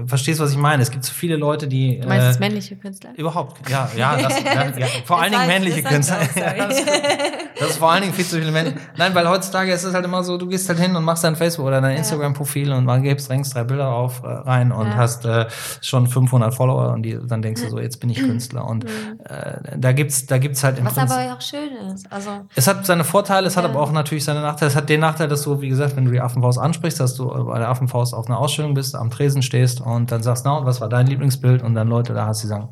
verstehst du, was ich meine? Es gibt zu viele Leute, die. Du meinst äh, männliche Künstler? Überhaupt, ja, ja, das, ja, ja vor allen Dingen männliche Künstler. das, das, ist vor allen Dingen viel zu viele Männliche. Nein, weil heutzutage ist es halt immer so, du gehst halt hin und machst dein Facebook oder dein Instagram-Profil und man gibst, drängst drei Bilder auf äh, rein und ja. hast äh, schon 500 Follower und die, dann denkst du so, jetzt bin ich Künstler. Und mhm. äh, da gibt's, da gibt's halt im Was Prinzip, aber auch schön ist. Also, es hat seine Vorteile, es hat aber auch natürlich seine Nachteile. Es hat den Nachteil, dass du, wie gesagt, wenn du die Affenfaust ansprichst, ansprichst, dass du bei der Affenfaust auf einer Ausstellung bist, am Tresen stehst und dann sagst, na, und was war dein Lieblingsbild? Und dann Leute da hast, die sagen,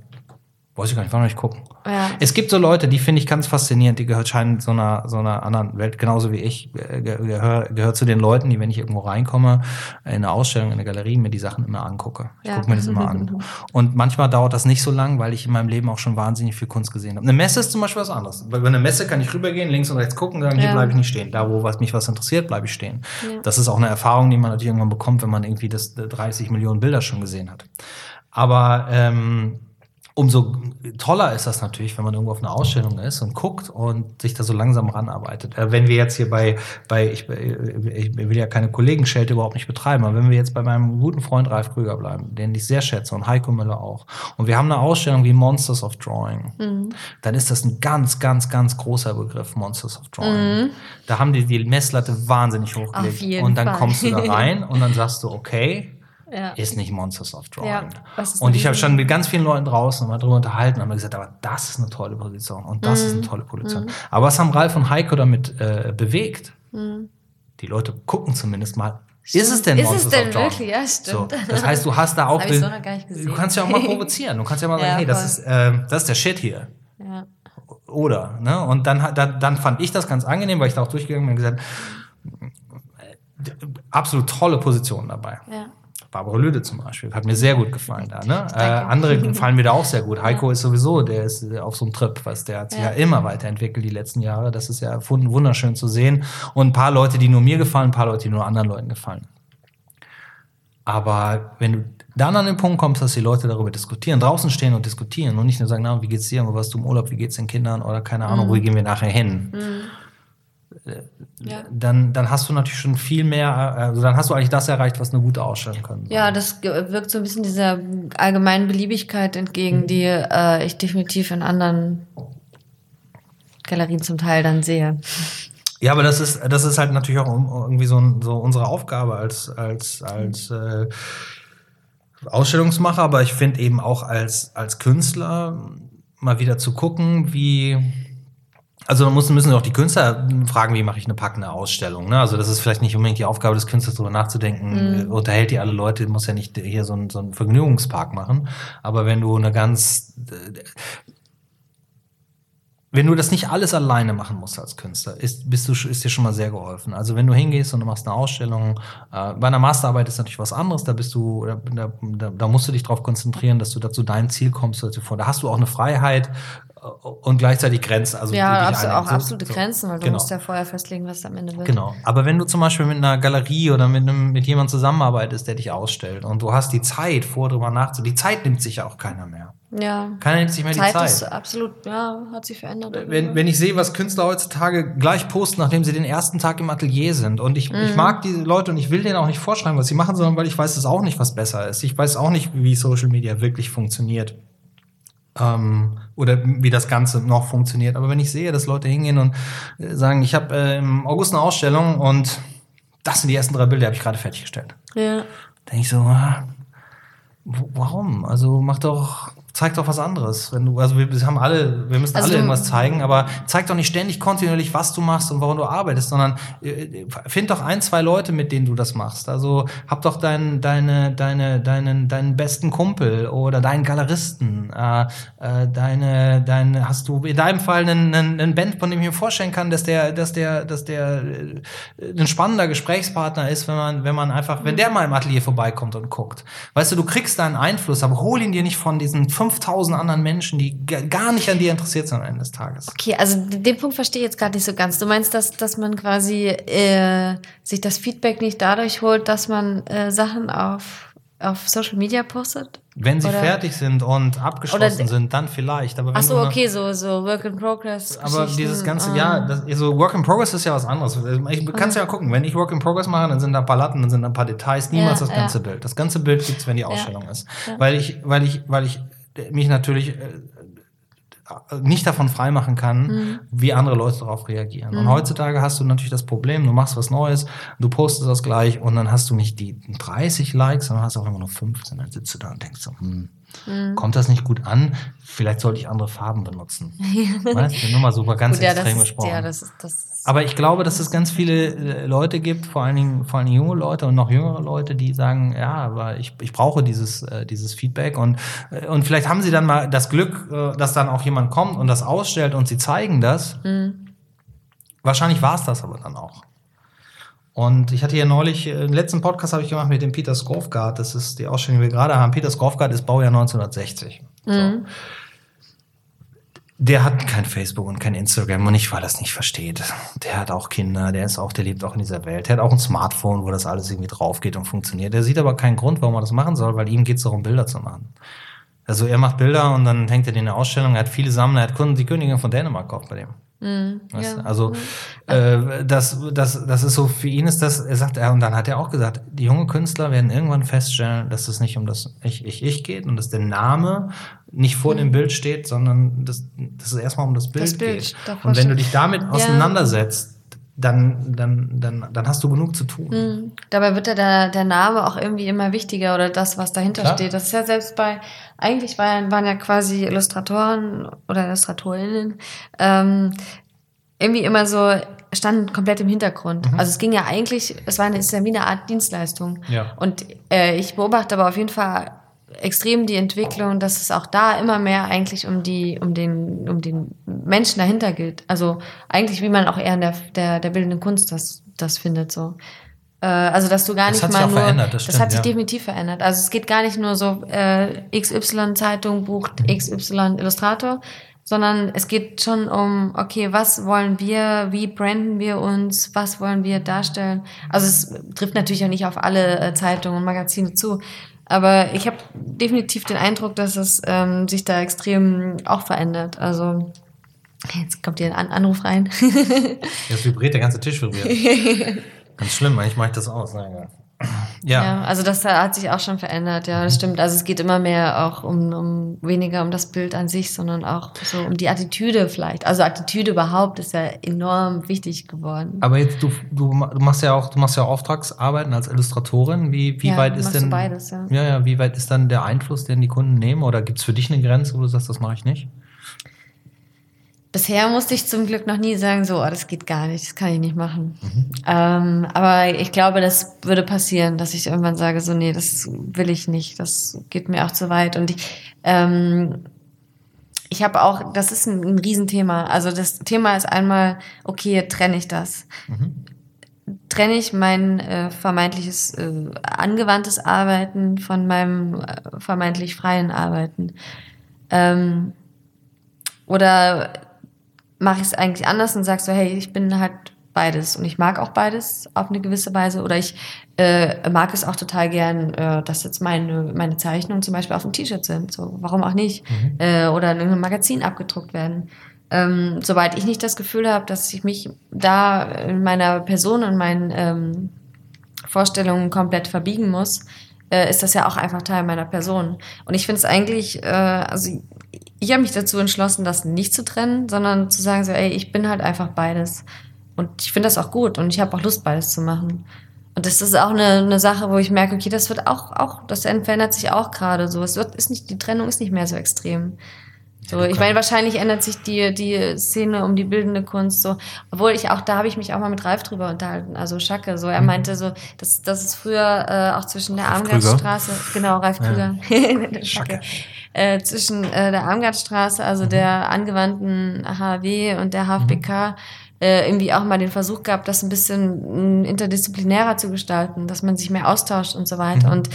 weiß ich gar nicht, war noch nicht gucken. Ja. Es gibt so Leute, die finde ich ganz faszinierend, die gehört scheinen so einer, so einer anderen Welt, genauso wie ich, gehört gehör zu den Leuten, die, wenn ich irgendwo reinkomme, in eine Ausstellung, in eine Galerie, mir die Sachen immer angucke. Ich ja. gucke mir das immer an. Und manchmal dauert das nicht so lang, weil ich in meinem Leben auch schon wahnsinnig viel Kunst gesehen habe. Eine Messe ist zum Beispiel was anderes. Bei einer Messe kann ich rübergehen, links und rechts gucken, sagen, ja. hier bleibe ich nicht stehen. Da, wo was mich was interessiert, bleibe ich stehen. Ja. Das ist auch eine Erfahrung, die man natürlich irgendwann bekommt, wenn man irgendwie das 30 Millionen Bilder schon gesehen hat. Aber ähm, umso toller ist das natürlich, wenn man irgendwo auf einer Ausstellung ist und guckt und sich da so langsam ranarbeitet. Äh, wenn wir jetzt hier bei, bei ich, ich will ja keine Kollegenschelte überhaupt nicht betreiben, aber wenn wir jetzt bei meinem guten Freund Ralf Krüger bleiben, den ich sehr schätze und Heiko Müller auch, und wir haben eine Ausstellung wie Monsters of Drawing, mhm. dann ist das ein ganz, ganz, ganz großer Begriff, Monsters of Drawing. Mhm. Da haben die die Messlatte wahnsinnig hochgelegt. Und dann Fall. kommst du da rein und dann sagst du, okay, ja. ist nicht Monsters of Drawing. Ja, und ich habe schon mit ganz vielen Leuten draußen mal drüber unterhalten und haben gesagt, aber das ist eine tolle Position und das mhm. ist eine mhm. tolle Position. Mhm. Aber was haben Ralf und Heiko damit äh, bewegt? Mhm. Die Leute gucken zumindest mal, Stimmt. Ist es denn Monsters ist es denn? Wirklich? Ja, stimmt. So, das heißt, du hast da auch. So du kannst ja auch mal provozieren. Du kannst ja mal sagen, ja, hey, das ist, äh, das ist der Shit hier. Ja. Oder, ne? Und dann, dann, dann fand ich das ganz angenehm, weil ich da auch durchgegangen bin und gesagt, äh, absolut tolle Position dabei. Ja. Barbara Lüde zum Beispiel. Hat mir sehr gut gefallen da. Ne? Äh, andere gefallen mir da auch sehr gut. Heiko ja. ist sowieso, der ist auf so einem Trip, was der hat sich ja. ja. immer weiterentwickelt die letzten Jahre. Das ist ja wunderschön zu sehen. Und ein paar Leute, die nur mir gefallen, ein paar Leute, die nur anderen Leuten gefallen. Aber wenn du dann an den Punkt kommst, dass die Leute darüber diskutieren, draußen stehen und diskutieren und nicht nur sagen, na, wie geht's dir, wo warst du im Urlaub, wie geht's den Kindern oder keine Ahnung, mhm. wo gehen wir nachher hin? Mhm ja. dann, dann hast du natürlich schon viel mehr, also dann hast du eigentlich das erreicht, was eine gute Ausstellung kann. Ja, das wirkt so ein bisschen dieser allgemeinen Beliebigkeit entgegen, mhm. die äh, ich definitiv in anderen Galerien zum Teil dann sehe. Ja, aber das ist, das ist halt natürlich auch irgendwie so, so unsere Aufgabe als, als, als äh, Ausstellungsmacher, aber ich finde eben auch als, als Künstler mal wieder zu gucken, wie, also da müssen, müssen auch die Künstler fragen, wie mache ich eine packende Ausstellung. Ne? Also das ist vielleicht nicht unbedingt die Aufgabe des Künstlers, darüber nachzudenken, mhm. unterhält die alle Leute, muss ja nicht hier so einen, so einen Vergnügungspark machen. Aber wenn du eine ganz wenn du das nicht alles alleine machen musst als Künstler, ist, bist du, ist dir schon mal sehr geholfen. Also wenn du hingehst und du machst eine Ausstellung, äh, bei einer Masterarbeit ist natürlich was anderes, da bist du, da, da, da musst du dich darauf konzentrieren, dass du dazu dein Ziel kommst. Also vor. Da hast du auch eine Freiheit, und gleichzeitig Grenzen. Also ja, absolut, auch absolute so, Grenzen, weil du genau. musst ja vorher festlegen, was am Ende wird. Genau. Aber wenn du zum Beispiel mit einer Galerie oder mit, einem, mit jemandem zusammenarbeitest, der dich ausstellt und du hast die Zeit, vor drüber nachzudenken, die Zeit nimmt sich ja auch keiner mehr. Ja. Keiner nimmt sich mehr Zeit die Zeit. Ist absolut, ja, hat sich verändert. Wenn, wenn ich sehe, was Künstler heutzutage gleich posten, nachdem sie den ersten Tag im Atelier sind und ich, mhm. ich mag diese Leute und ich will denen auch nicht vorschreiben, was sie machen, sondern weil ich weiß es auch nicht, was besser ist. Ich weiß auch nicht, wie Social Media wirklich funktioniert ähm, oder wie das Ganze noch funktioniert. Aber wenn ich sehe, dass Leute hingehen und äh, sagen, ich habe äh, im August eine Ausstellung und das sind die ersten drei Bilder, habe ich gerade fertiggestellt. Ja. Denke ich so, ah, warum? Also mach doch zeig doch was anderes. Wenn du, also wir, haben alle, wir müssen Also alle irgendwas zeigen, aber zeig doch nicht ständig kontinuierlich, was du machst und warum du arbeitest, sondern äh, find doch ein, zwei Leute, mit denen du das machst. Also hab doch deinen, deine, deine, deinen, deinen besten Kumpel oder deinen Galeristen, äh, äh, deine, deine, hast du in deinem Fall einen, einen, einen Band, von dem ich mir vorstellen kann, dass der, dass der, dass der äh, ein spannender Gesprächspartner ist, wenn man, wenn man einfach, wenn der mal im Atelier vorbeikommt und guckt. Weißt du, du kriegst da einen Einfluss, aber hol ihn dir nicht von diesen 5000 anderen Menschen, die gar nicht an dir interessiert sind am Ende des Tages. Okay, also den Punkt verstehe ich jetzt gerade nicht so ganz. Du meinst, dass, dass man quasi äh, sich das Feedback nicht dadurch holt, dass man äh, Sachen auf, auf Social Media postet? Wenn sie Oder- fertig sind und abgeschlossen Oder- sind, dann vielleicht. Aber wenn Ach so, eine- okay, so, so Work in Progress. Aber dieses ganze, ah. ja, das, so Work in Progress ist ja was anderes. Ich, du kannst ja gucken, wenn ich Work in Progress mache, dann sind da ein paar Latten, dann sind da ein paar Details, niemals Ja, das ganze ja. Bild. Das ganze Bild gibt's, wenn die Ausstellung ist. Weil ich, weil ich, weil ich mich natürlich äh, nicht davon freimachen kann, Mhm. wie andere Leute darauf reagieren. Und heutzutage hast du natürlich das Problem, du machst was Neues, du postest das gleich und dann hast du nicht die 30 Likes, sondern hast auch immer nur 15. Dann sitzt du da und denkst so, hm, Mhm. kommt das nicht gut an? Vielleicht sollte ich andere Farben benutzen. weißt du, nur mal so ganz Gut, ja, das extrem ist, gesprochen. ja, das ist, das Aber ich glaube, dass es ganz viele äh, Leute gibt, vor allen Dingen, vor allen Dingen junge Leute und noch jüngere Leute, die sagen, ja, aber ich, ich brauche dieses, äh, dieses Feedback und, äh, und vielleicht haben sie dann mal das Glück, äh, dass dann auch jemand kommt und das ausstellt und sie zeigen das. Wahrscheinlich war es das aber dann auch. Und ich hatte ja neulich, äh, im letzten Podcast habe ich gemacht mit dem Peter Skofgard, das ist die Ausstellung, die wir gerade haben. Peter Skofgard ist Baujahr 1960. So. Der hat kein Facebook und kein Instagram und nicht, weil er es nicht versteht. Der hat auch Kinder, der ist auch, der lebt auch in dieser Welt. Der hat auch ein Smartphone, wo das alles irgendwie drauf geht und funktioniert. Der sieht aber keinen Grund, warum er das machen soll, weil ihm geht es darum, Bilder zu machen. Also er macht Bilder und dann hängt er die in der Ausstellung. Er hat viele Sammler, er hat Kunden, die Königin von Dänemark kauft bei dem. Du? ja. Also äh, das, das, das ist so, für ihn ist das, er sagt, er, und dann hat er auch gesagt, die junge Künstler werden irgendwann feststellen, dass es nicht um das Ich, Ich, Ich geht und dass der Name nicht vor dem Bild steht, sondern dass, dass es erstmal um das Bild, Das Bild, geht. Und wenn du dich damit Ja. Dann, dann, dann, dann hast du genug zu tun. Mhm. Dabei wird ja der, der Name auch irgendwie immer wichtiger oder das, was dahinter Klar. steht. Das ist ja selbst bei, eigentlich waren, waren ja quasi Illustratoren oder Illustratorinnen ähm, irgendwie immer so, standen komplett im Hintergrund. Also es ging ja eigentlich, es war eine, es ist ja wie eine Art Dienstleistung. Ja. Und äh, ich beobachte aber auf jeden Fall extrem die Entwicklung, dass es auch da immer mehr eigentlich um die, um den, um den Menschen dahinter geht. Also eigentlich, wie man auch eher in der, der, der bildenden Kunst das, das findet, so. Äh, also, dass du gar Das nicht hat sich mal nur, verändert, das das, stimmt, hat sich ja. definitiv verändert. Also, es geht gar nicht nur so, äh, XY-Zeitung bucht Mhm. XY-Illustrator, sondern es geht schon um, okay, was wollen wir, wie branden wir uns, was wollen wir darstellen. Also es trifft natürlich auch nicht auf alle äh, Zeitungen und Magazine zu, aber ich habe definitiv den Eindruck, dass es ähm, sich da extrem auch verändert. Also jetzt kommt hier ein An Anruf rein. Jetzt vibriert der ganze Tisch vibriert. Ganz schlimm, eigentlich mache ich das aus. Na, egal. Ja. Ja, also das hat sich auch schon verändert, ja, das stimmt. Also es geht immer mehr auch um, um weniger um das Bild an sich, sondern auch so um die Attitüde vielleicht. Also Attitüde überhaupt ist ja enorm wichtig geworden. Aber jetzt, du, du, ma- du machst ja auch, du machst ja Auftragsarbeiten als Illustratorin. Wie, wie Ja, weit ist denn. beides, ja. ja, ja, wie weit ist dann der Einfluss, den die Kunden nehmen? Oder gibt es für dich eine Grenze, wo du sagst, das mache ich nicht? Bisher musste ich zum Glück noch nie sagen, so, oh, das geht gar nicht, das kann ich nicht machen. Ähm, aber ich glaube, das würde passieren, dass ich irgendwann sage, so, nee, das will ich nicht, das geht mir auch zu weit. Und ich, ähm, ich habe auch, das ist ein, ein Riesenthema. Also das Thema ist einmal, okay, trenne ich das? Trenne ich mein äh, vermeintliches äh, angewandtes Arbeiten von meinem äh, vermeintlich freien Arbeiten? Ähm, oder mache ich es eigentlich anders und sag so, hey, ich bin halt beides und ich mag auch beides auf eine gewisse Weise oder ich äh, mag es auch total gern, äh, dass jetzt meine, meine Zeichnungen zum Beispiel auf dem T-Shirt sind, so warum auch nicht äh, oder in einem Magazin abgedruckt werden. Ähm, sobald ich nicht das Gefühl habe, dass ich mich da in meiner Person und meinen ähm, Vorstellungen komplett verbiegen muss, äh, ist das ja auch einfach Teil meiner Person. Und ich finde es eigentlich, äh, also ich habe mich dazu entschlossen, das nicht zu trennen, sondern zu sagen so, ey, ich bin halt einfach beides. Und ich finde das auch gut und ich habe auch Lust, beides zu machen. Und das ist auch eine, eine Sache, wo ich merke, okay, das wird auch, auch, das verändert sich auch gerade so. Es wird, ist nicht, die Trennung ist nicht mehr so extrem. So, ich meine, wahrscheinlich ändert sich die, die Szene um die bildende Kunst so. Obwohl ich auch, da habe ich mich auch mal mit Ralf drüber unterhalten, also Schacke. So, er mhm. meinte so, dass das ist früher äh, auch zwischen der Armgardstraße, genau, Ralf Krüger, ja. Schacke. Äh, zwischen äh, der Armgardstraße, also mhm. der angewandten HW und der HFBK, mhm. äh, irgendwie auch mal den Versuch gab, das ein bisschen interdisziplinärer zu gestalten, dass man sich mehr austauscht und so weiter. Mhm. Und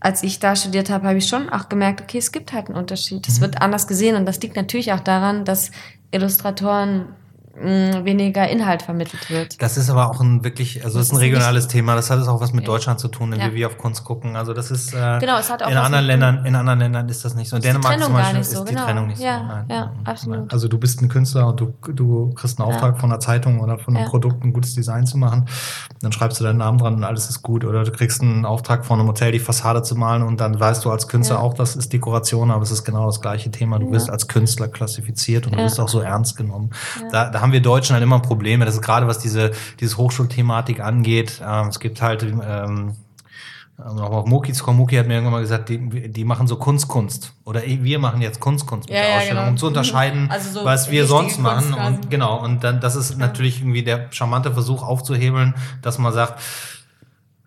als ich da studiert habe, habe ich schon auch gemerkt, okay, es gibt halt einen Unterschied. Es mhm. wird anders gesehen und das liegt natürlich auch daran, dass Illustratoren mh, weniger Inhalt vermittelt wird. Das ist aber auch ein wirklich, also das, ist ein regionales Thema. Das hat es auch was mit ja. Deutschland zu tun, wenn ja. wir auf Kunst gucken. Also das ist äh, genau, es hat auch in anderen Ländern, in anderen Ländern ist das nicht so. In Dänemark zum Beispiel ist so, die genau. Trennung nicht ja, so. Nein, ja, nein, absolut. Also du bist ein Künstler und du, du kriegst einen Auftrag von einer Zeitung oder von einem Produkt, ein gutes Design zu machen. Dann schreibst du deinen Namen dran und alles ist gut. Oder du kriegst einen Auftrag von einem Hotel, die Fassade zu malen und dann weißt du als Künstler auch, das ist Dekoration, aber es ist genau das gleiche Thema. Du wirst als Künstler klassifiziert und du wirst auch so ernst genommen. Da, da haben wir Deutschen halt immer Probleme. Das ist gerade, was diese, diese Hochschulthematik angeht. Ähm, es gibt halt, ähm, noch auf Moki zu kommen, Moki hat mir irgendwann mal gesagt, die, die machen so Kunstkunst. Oder wir machen jetzt Kunstkunst mit ja, der Ausstellung, genau. um zu unterscheiden, also so was wir sonst machen. Und, genau, und dann, das ist ja. natürlich irgendwie der charmante Versuch aufzuhebeln, dass man sagt,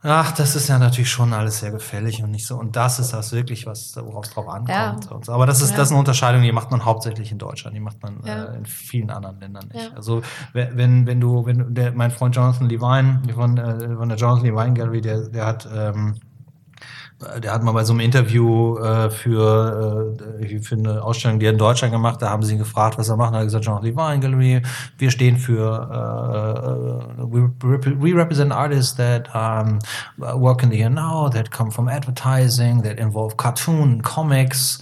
Ach, das ist ja natürlich schon alles sehr gefällig und nicht so. Und das ist das wirklich, was worauf es drauf ankommt. Ja. So. Aber das ist, ja. das ist eine Unterscheidung, die macht man hauptsächlich in Deutschland, die macht man ja. äh, in vielen anderen Ländern nicht. Also wenn, wenn du, wenn der, mein Freund Jonathan Levine von, äh, von der Jonathan Levine Gallery, der, der hat ähm, der hat mal bei so einem Interview äh, für, äh, für eine Ausstellung, die er in Deutschland gemacht da haben sie ihn gefragt, was er macht. Da hat er gesagt, Jean Levine Gallery, wir stehen für, äh, uh, we, represent artists that um, work in the here now, that come from advertising, that involve cartoon, comics.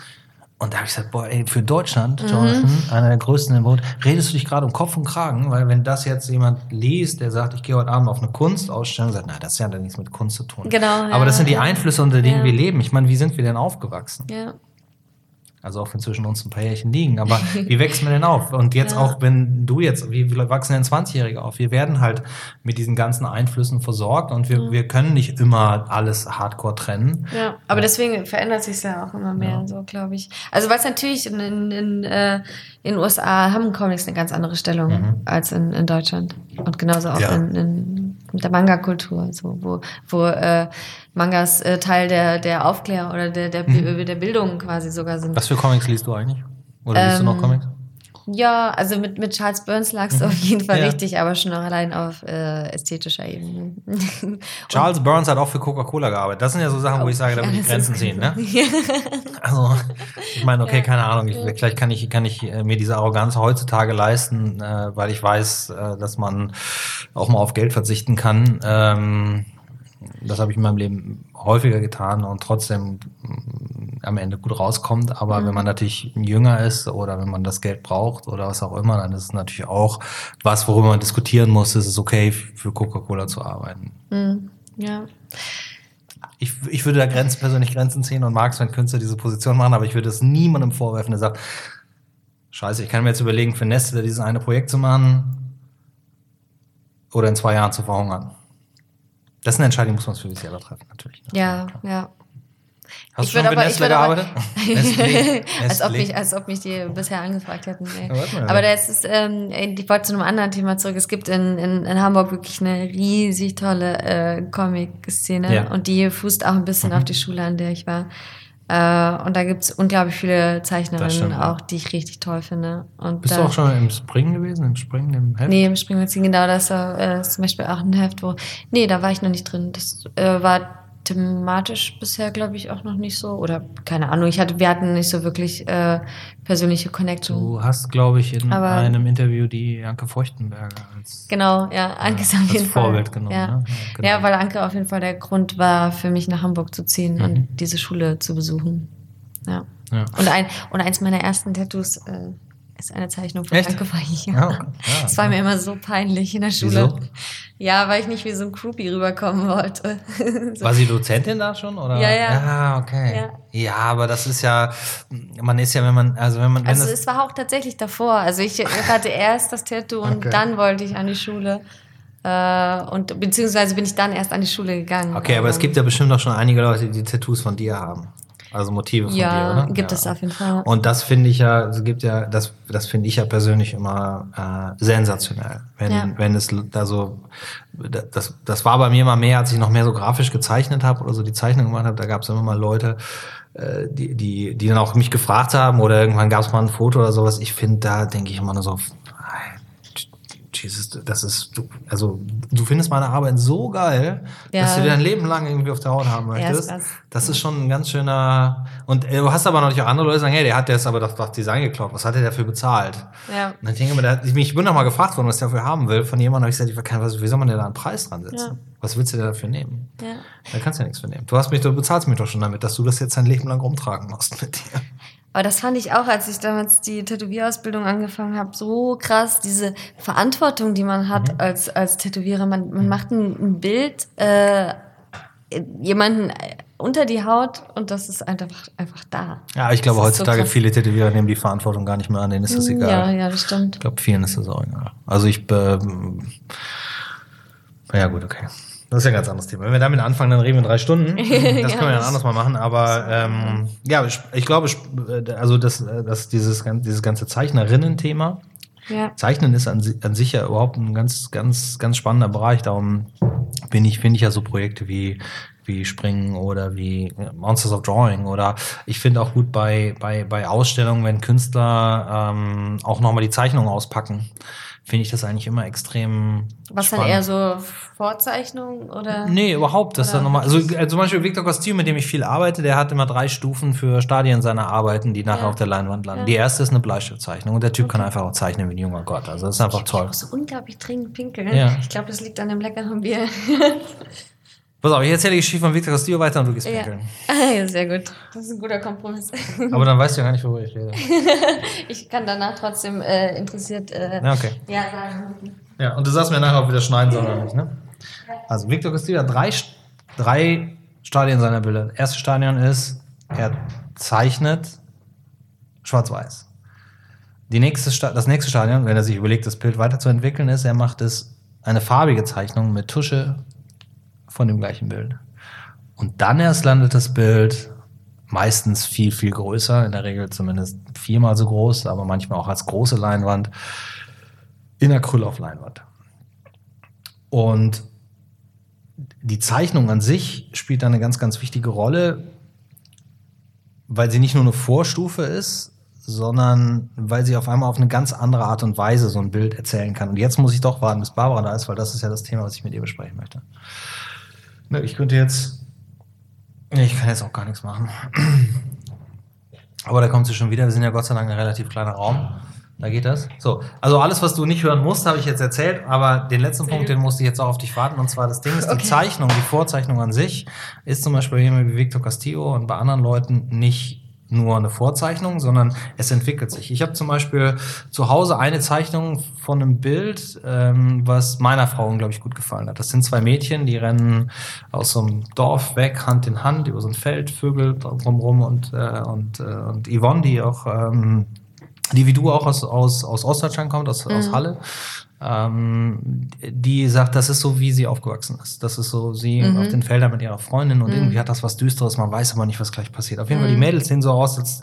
Und da habe ich gesagt, boah, ey, für Deutschland. Jonathan, mhm. einer der größten im Boot, redest du dich gerade um Kopf und Kragen, weil wenn das jetzt jemand liest, der sagt, ich gehe heute Abend auf eine Kunstausstellung, sagt, na, das hat ja nichts mit Kunst zu tun. Genau. Aber ja, das sind die Einflüsse, unter denen ja. wir leben. Ich meine, wie sind wir denn aufgewachsen? Ja. Also auch wenn zwischen uns ein paar Jährchen liegen. Aber wie wächst man denn auf? Und jetzt ja. auch, wenn du jetzt, wie wachsen denn 20-Jährige auf? Wir werden halt mit diesen ganzen Einflüssen versorgt und wir, mhm. wir können nicht immer alles hardcore trennen. Ja, aber deswegen verändert sich ja auch immer mehr, ja. so glaube ich. Also was natürlich in, in, in, äh, in den USA haben Comics eine ganz andere Stellung mhm. als in, in Deutschland. Und genauso auch ja. in, in mit der Manga-Kultur, so, wo, wo äh, Mangas äh, Teil der, der Aufklärung oder der, der, mhm. der Bildung quasi sogar sind. Was für Comics liest du eigentlich? Oder liest ähm, du noch ähm, Comics? Ja, also mit, mit Charles Burns lagst du mhm. auf jeden Fall ja. richtig, aber schon auch allein auf äh, ästhetischer Ebene. Charles Burns hat auch für Coca-Cola gearbeitet. Das sind ja so Sachen, wo ich sage, da muss ich Grenzen ziehen. Ne? also, ich meine, okay, ja. keine Ahnung, ich, vielleicht kann ich, kann ich äh, mir diese Arroganz heutzutage leisten, äh, weil ich weiß, äh, dass man auch mal auf Geld verzichten kann. Ähm, das habe ich in meinem Leben häufiger getan und trotzdem mm, am Ende gut rauskommt. Aber mhm. wenn man natürlich jünger ist oder wenn man das Geld braucht oder was auch immer, dann ist es natürlich auch was, worüber man diskutieren muss. Ist es okay, für Coca-Cola zu arbeiten? Mhm. Ja. Ich, ich würde da Grenzen, persönlich Grenzen ziehen und mag es, wenn Künstler diese Position machen, aber ich würde es niemandem vorwerfen, der sagt, scheiße, ich kann mir jetzt überlegen, für Nestle dieses eine Projekt zu machen oder in zwei Jahren zu verhungern. Das ist eine Entscheidung, muss man für sich selber treffen, natürlich. Ne? Ja, ja. Hast ich du schon mit Nestle gearbeitet? Nestle. als, ob mich, als ob mich die bisher angefragt hätten. Ja, aber das ist, ähm, ich wollte zu einem anderen Thema zurück. Es gibt in, in, in Hamburg wirklich eine riesig tolle äh, Comic-Szene ja. und die fußt auch ein bisschen mhm. auf die Schule, an der ich war. Äh, und da gibt's unglaublich viele Zeichnerinnen auch, die ich richtig toll finde. Und Bist da, du auch schon im Spring gewesen? Im Spring, im Heft? Nee, im Spring-Magazin, genau. Das äh, zum Beispiel auch ein Heft, wo. Nee, da war ich noch nicht drin. Das äh, war thematisch bisher, glaube ich, auch noch nicht so. Oder keine Ahnung, ich hatte, wir hatten nicht so wirklich äh, persönliche Connection. Du hast, glaube ich, in Aber einem Interview die Anke Feuchtenberger als Genau, ja, Anke ist auf jeden Vorbild Fall. genommen. Ja. Ne? Ja, genau. ja, weil Anke auf jeden Fall der Grund war, für mich nach Hamburg zu ziehen mhm. und diese Schule zu besuchen. Ja. ja. Und, ein, und eins meiner ersten Tattoos äh, ist eine Zeichnung von Echt? Danke Ja. Ja, okay. Das war mir immer so peinlich in der Schule. Wieso? Ja, weil ich nicht wie so ein Groupie rüberkommen wollte. so. War sie Dozentin da schon? Oder? Ja, ja. Ja, okay. Ja. ja. aber das ist ja, man ist ja, wenn man, also wenn man. Wenn also es war auch tatsächlich davor. Also ich hatte erst das Tattoo und okay. dann wollte ich an die Schule. Äh, und beziehungsweise bin ich dann erst an die Schule gegangen. Okay, aber es gibt ja bestimmt auch schon einige Leute, die Tattoos von dir haben. Also Motive von ja, dir, oder? gibt es auf jeden Fall. Und das finde ich ja, es gibt ja, das, das finde ich ja persönlich immer äh, sensationell. Wenn, Ja. wenn es da so, das, das war bei mir mal mehr, als ich noch mehr so grafisch gezeichnet habe oder so die Zeichnung gemacht habe, da gab es immer mal Leute, äh, die, die, die dann auch mich gefragt haben oder irgendwann gab es mal ein Foto oder sowas. Ich finde, da denke ich immer nur so, Jesus, das ist, du, also du findest meine Arbeit so geil, Ja. dass du dir dein Leben lang irgendwie auf der Haut haben Ja, ist möchtest. das ist schon ein ganz schöner. Und äh, du hast aber natürlich auch andere Leute, die sagen, hey, der hat jetzt aber das, das Design geklaut. Was hat er dafür bezahlt? Ja. Und dann denke ich mir, der ich, ich bin noch mal gefragt worden, was der dafür haben will. Von jemandem habe ich gesagt, ich kann, was, wie soll man denn da einen Preis dran setzen? Ja. Was willst du denn dafür nehmen? Ja. Da kannst du ja nichts für nehmen. Du hast mich, du bezahlst mich doch schon damit, dass du das jetzt dein Leben lang rumtragen musst mit dir. Aber das fand ich auch, als ich damals die Tätowierausbildung angefangen habe, so krass, diese Verantwortung, die man hat als, als Tätowierer. Man, man macht ein, ein Bild, äh, jemanden unter die Haut und das ist einfach, einfach da. Ja, ich glaube, Das so heutzutage krass. viele Tätowierer nehmen die Verantwortung gar nicht mehr an, denen ist das egal. Ja, ja, das stimmt. Ich glaube, vielen ist das auch egal. Also ich, ähm, ja gut, okay. Das ist ja ein ganz anderes Thema. Wenn wir damit anfangen, dann reden wir in drei Stunden. Das können wir ja ein anderes Mal machen. Aber ähm, ja, ich, glaube, äh, also das, äh, das dieses, dieses ganze Zeichnerinnen-Thema. Ja. Zeichnen ist an, an sich ja überhaupt ein ganz, ganz, ganz spannender Bereich. Darum bin ich, finde ich ja so Projekte wie wie Springen oder wie äh, Monsters of Drawing oder ich finde auch gut bei, bei, bei Ausstellungen, wenn Künstler ähm, auch nochmal die Zeichnung auspacken, finde ich das eigentlich immer extrem Was dann spannend. eher so Vorzeichnung oder? Nee, überhaupt. Das dann nochmal. Also äh, zum Beispiel Victor Costil, mit dem ich viel arbeite, der hat immer drei Stufen für Stadien seiner Arbeiten, die nachher Ja. auf der Leinwand landen. Ja. Die erste ist eine Bleistiftzeichnung und der Typ kann einfach auch zeichnen wie ein junger Gott. Also das ist einfach toll. Ich muss so unglaublich dringend pinkeln. Ja. Ich glaube, das liegt an dem leckeren Bier. Pass auf, ich erzähle die Geschichte von Victor Castillo weiter und du gehst ja. pinkeln. Ja, sehr gut. Das ist ein guter Kompromiss. Aber dann weißt du ja gar nicht, worüber ich rede. Ich kann danach trotzdem äh, interessiert äh, Ja, okay. ja sagen. Ja, und du sagst mir nachher, ob wir das schneiden sollen oder nicht, ne? Also Victor Castillo hat drei, drei Stadien seiner Bilder. Das erste Stadion ist, er zeichnet schwarz-weiß. Die nächste Sta das nächste Stadion, wenn er sich überlegt, das Bild weiterzuentwickeln, ist, er macht es eine farbige Zeichnung mit Tusche von dem gleichen Bild. Und dann erst landet das Bild meistens viel, viel größer, in der Regel zumindest viermal so groß, aber manchmal auch als große Leinwand in Acryl auf Leinwand. Und die Zeichnung an sich spielt da eine ganz, ganz wichtige Rolle, weil sie nicht nur eine Vorstufe ist, sondern weil sie auf einmal auf eine ganz andere Art und Weise so ein Bild erzählen kann. Und jetzt muss ich doch warten, bis Barbara da ist, weil das ist ja das Thema, was ich mit ihr besprechen möchte. Ne, Ich könnte jetzt. Ich kann jetzt auch gar nichts machen. Aber da kommt sie schon wieder. Wir sind ja Gott sei Dank ein relativ kleiner Raum. Da geht das. So, also alles, was du nicht hören musst, habe ich jetzt erzählt, aber den letzten Punkt, den musste ich jetzt auch auf dich warten. Und zwar das Ding ist, die Okay. Zeichnung, die Vorzeichnung an sich, ist zum Beispiel bei jemandem wie Victor Castillo und bei anderen Leuten nicht nur eine Vorzeichnung, sondern es entwickelt sich. Ich habe zum Beispiel zu Hause eine Zeichnung von einem Bild, ähm, was meiner Frau unglaublich gut gefallen hat. Das sind zwei Mädchen, die rennen aus so einem Dorf weg, Hand in Hand, über so ein Feld, Vögel drumherum und, äh, und, äh, und Yvonne, die auch ähm, die wie du auch aus, aus, aus Ostdeutschland kommt, aus, aus Halle, ähm, die sagt, das ist so, wie sie aufgewachsen ist. Das ist so, sie auf den Feldern mit ihrer Freundin und irgendwie hat das was Düsteres, man weiß aber nicht, was gleich passiert. Auf jeden Fall, die Mädels sehen so aus, als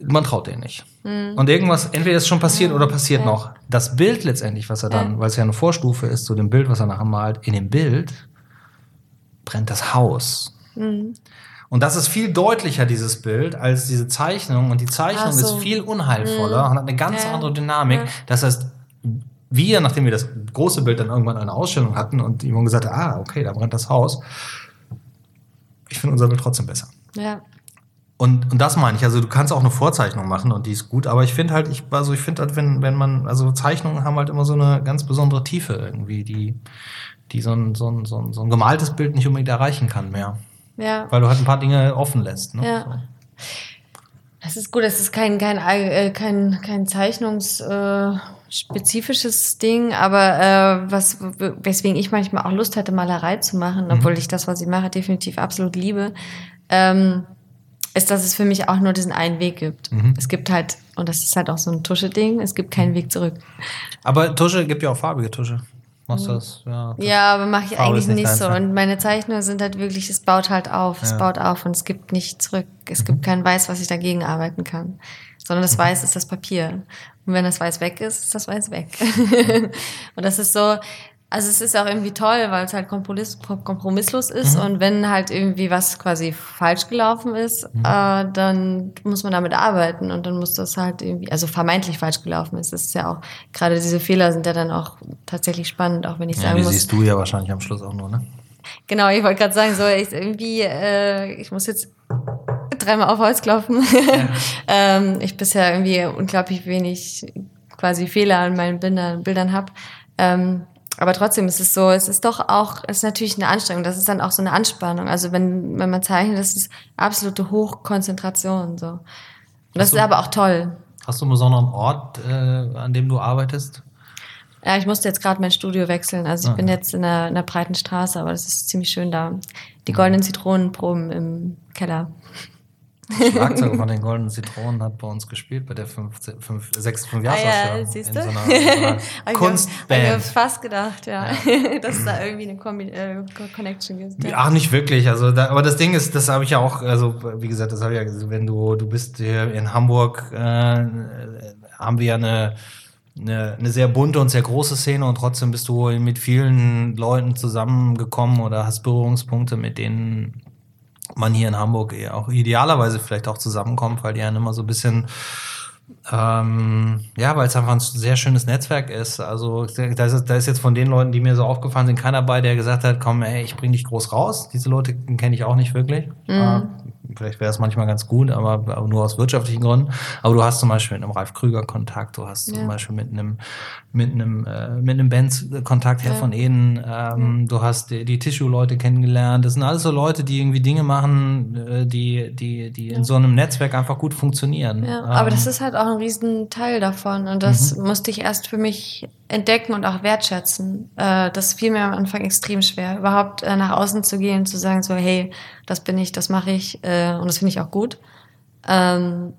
man traut denen nicht. Und irgendwas, entweder ist schon passiert oder passiert noch. Das Bild letztendlich, was er dann, weil es ja eine Vorstufe ist zu dem Bild, was er nachher malt, in dem Bild brennt das Haus. Und das ist viel deutlicher, dieses Bild, als diese Zeichnung. Und die Zeichnung so. ist viel unheilvoller und hat eine ganz Ja. andere Dynamik. Ja. Das heißt, wir, nachdem wir das große Bild dann irgendwann in einer Ausstellung hatten und jemand gesagt hat, ah, okay, da brennt das Haus, ich finde unser Bild trotzdem besser. Ja. Und, und das meine ich, also du kannst auch eine Vorzeichnung machen und die ist gut, aber ich finde halt, ich, also ich finde halt, wenn, wenn man, also Zeichnungen haben halt immer so eine ganz besondere Tiefe irgendwie, die, die so ein, so ein, so ein, so ein gemaltes Bild nicht unbedingt erreichen kann mehr. Ja. Weil du halt ein paar Dinge offen lässt. Ne? Ja. So. Das ist gut, das ist kein, kein, äh, kein, kein zeichnungsspezifisches Ding, aber äh, was, weswegen ich manchmal auch Lust hatte, Malerei zu machen, obwohl ich das, was ich mache, definitiv absolut liebe, ähm, ist, dass es für mich auch nur diesen einen Weg gibt. Es gibt halt, und das ist halt auch so ein Tusche-Ding, es gibt keinen Weg zurück. Aber Tusche gibt ja auch farbige Tusche. Machst du das? Ja, das Ja, aber mache ich eigentlich nicht nicht so. Und meine Zeichnungen sind halt wirklich, es baut halt auf, es Ja. baut auf und es gibt nicht zurück. Es Mhm. gibt kein Weiß, was ich dagegen arbeiten kann. Sondern das Weiß ist das Papier. Und wenn das Weiß weg ist, ist das Weiß weg. und das ist so, also es ist auch irgendwie toll, weil es halt kompromiss, kompromisslos ist Mhm. und wenn halt irgendwie was quasi falsch gelaufen ist, Mhm. äh, dann muss man damit arbeiten und dann muss das halt irgendwie, also vermeintlich falsch gelaufen ist. Das ist ja auch, gerade diese Fehler sind ja dann auch tatsächlich spannend, auch wenn ich ja, sagen die muss. siehst du ja wahrscheinlich am Schluss auch nur, ne? Genau, ich wollte gerade sagen, so ich, irgendwie, äh, ich muss jetzt dreimal auf Holz klopfen. ähm, ich bisher irgendwie unglaublich wenig quasi Fehler an meinen Bildern, Bildern habe. Ähm, aber trotzdem ist es so, es ist doch auch, es ist natürlich eine Anstrengung, das ist dann auch so eine Anspannung. Also wenn, wenn man zeichnet, das ist absolute Hochkonzentration. So. Und das so. ist aber auch toll. Hast du einen besonderen Ort, äh, an dem du arbeitest? Ja, ich musste jetzt gerade mein Studio wechseln. Also ich Ah. bin jetzt in der, in der breiten Straße, aber das ist ziemlich schön da. Die goldenen Zitronenproben im Keller. Schlagzeuger von den Goldenen Zitronen hat bei uns gespielt bei der 5, 5, 6, 5 Ah Jahresausstellung. ja, siehst du? so einer, in so Hab ich mir- hab ich mir Kunstband. fast gedacht, ja, dass es da irgendwie eine Kombi äh, Connection gibt. Ja. Ach, nicht wirklich. Also, da, aber das Ding ist, das habe ich ja auch, also wie gesagt, das habe ich ja gesagt, wenn du, du bist hier in Hamburg, äh, haben wir ja eine, eine, eine sehr bunte und sehr große Szene und trotzdem bist du mit vielen Leuten zusammengekommen oder hast Berührungspunkte, mit denen man hier in Hamburg eher auch idealerweise vielleicht auch zusammenkommt, weil die ja immer so ein bisschen ähm, ja, weil es einfach ein sehr schönes Netzwerk ist. Also da ist, da ist jetzt von den Leuten, die mir so aufgefallen sind, keiner bei, der gesagt hat, komm, ey, ich bring dich groß raus. Diese Leute kenne ich auch nicht wirklich. Äh, vielleicht wäre es manchmal ganz gut, aber, aber nur aus wirtschaftlichen Gründen. Aber du hast zum Beispiel mit einem Ralf Krüger Kontakt, du hast Ja. zum Beispiel mit einem mit einem äh, mit einem Benz Kontakt Herr Ja. von Eden. Ähm, Du hast die, die Tissue-Leute kennengelernt. Das sind alles so Leute, die irgendwie Dinge machen, äh, die die die in so einem Netzwerk einfach gut funktionieren. Ja, aber Ähm, das ist halt auch ein riesen Teil davon und das musste ich erst für mich entdecken und auch wertschätzen. Äh, das fiel mir am Anfang extrem schwer, überhaupt äh, nach außen zu gehen und zu sagen so, hey, das bin ich, das mache ich äh, und das finde ich auch gut. Ähm,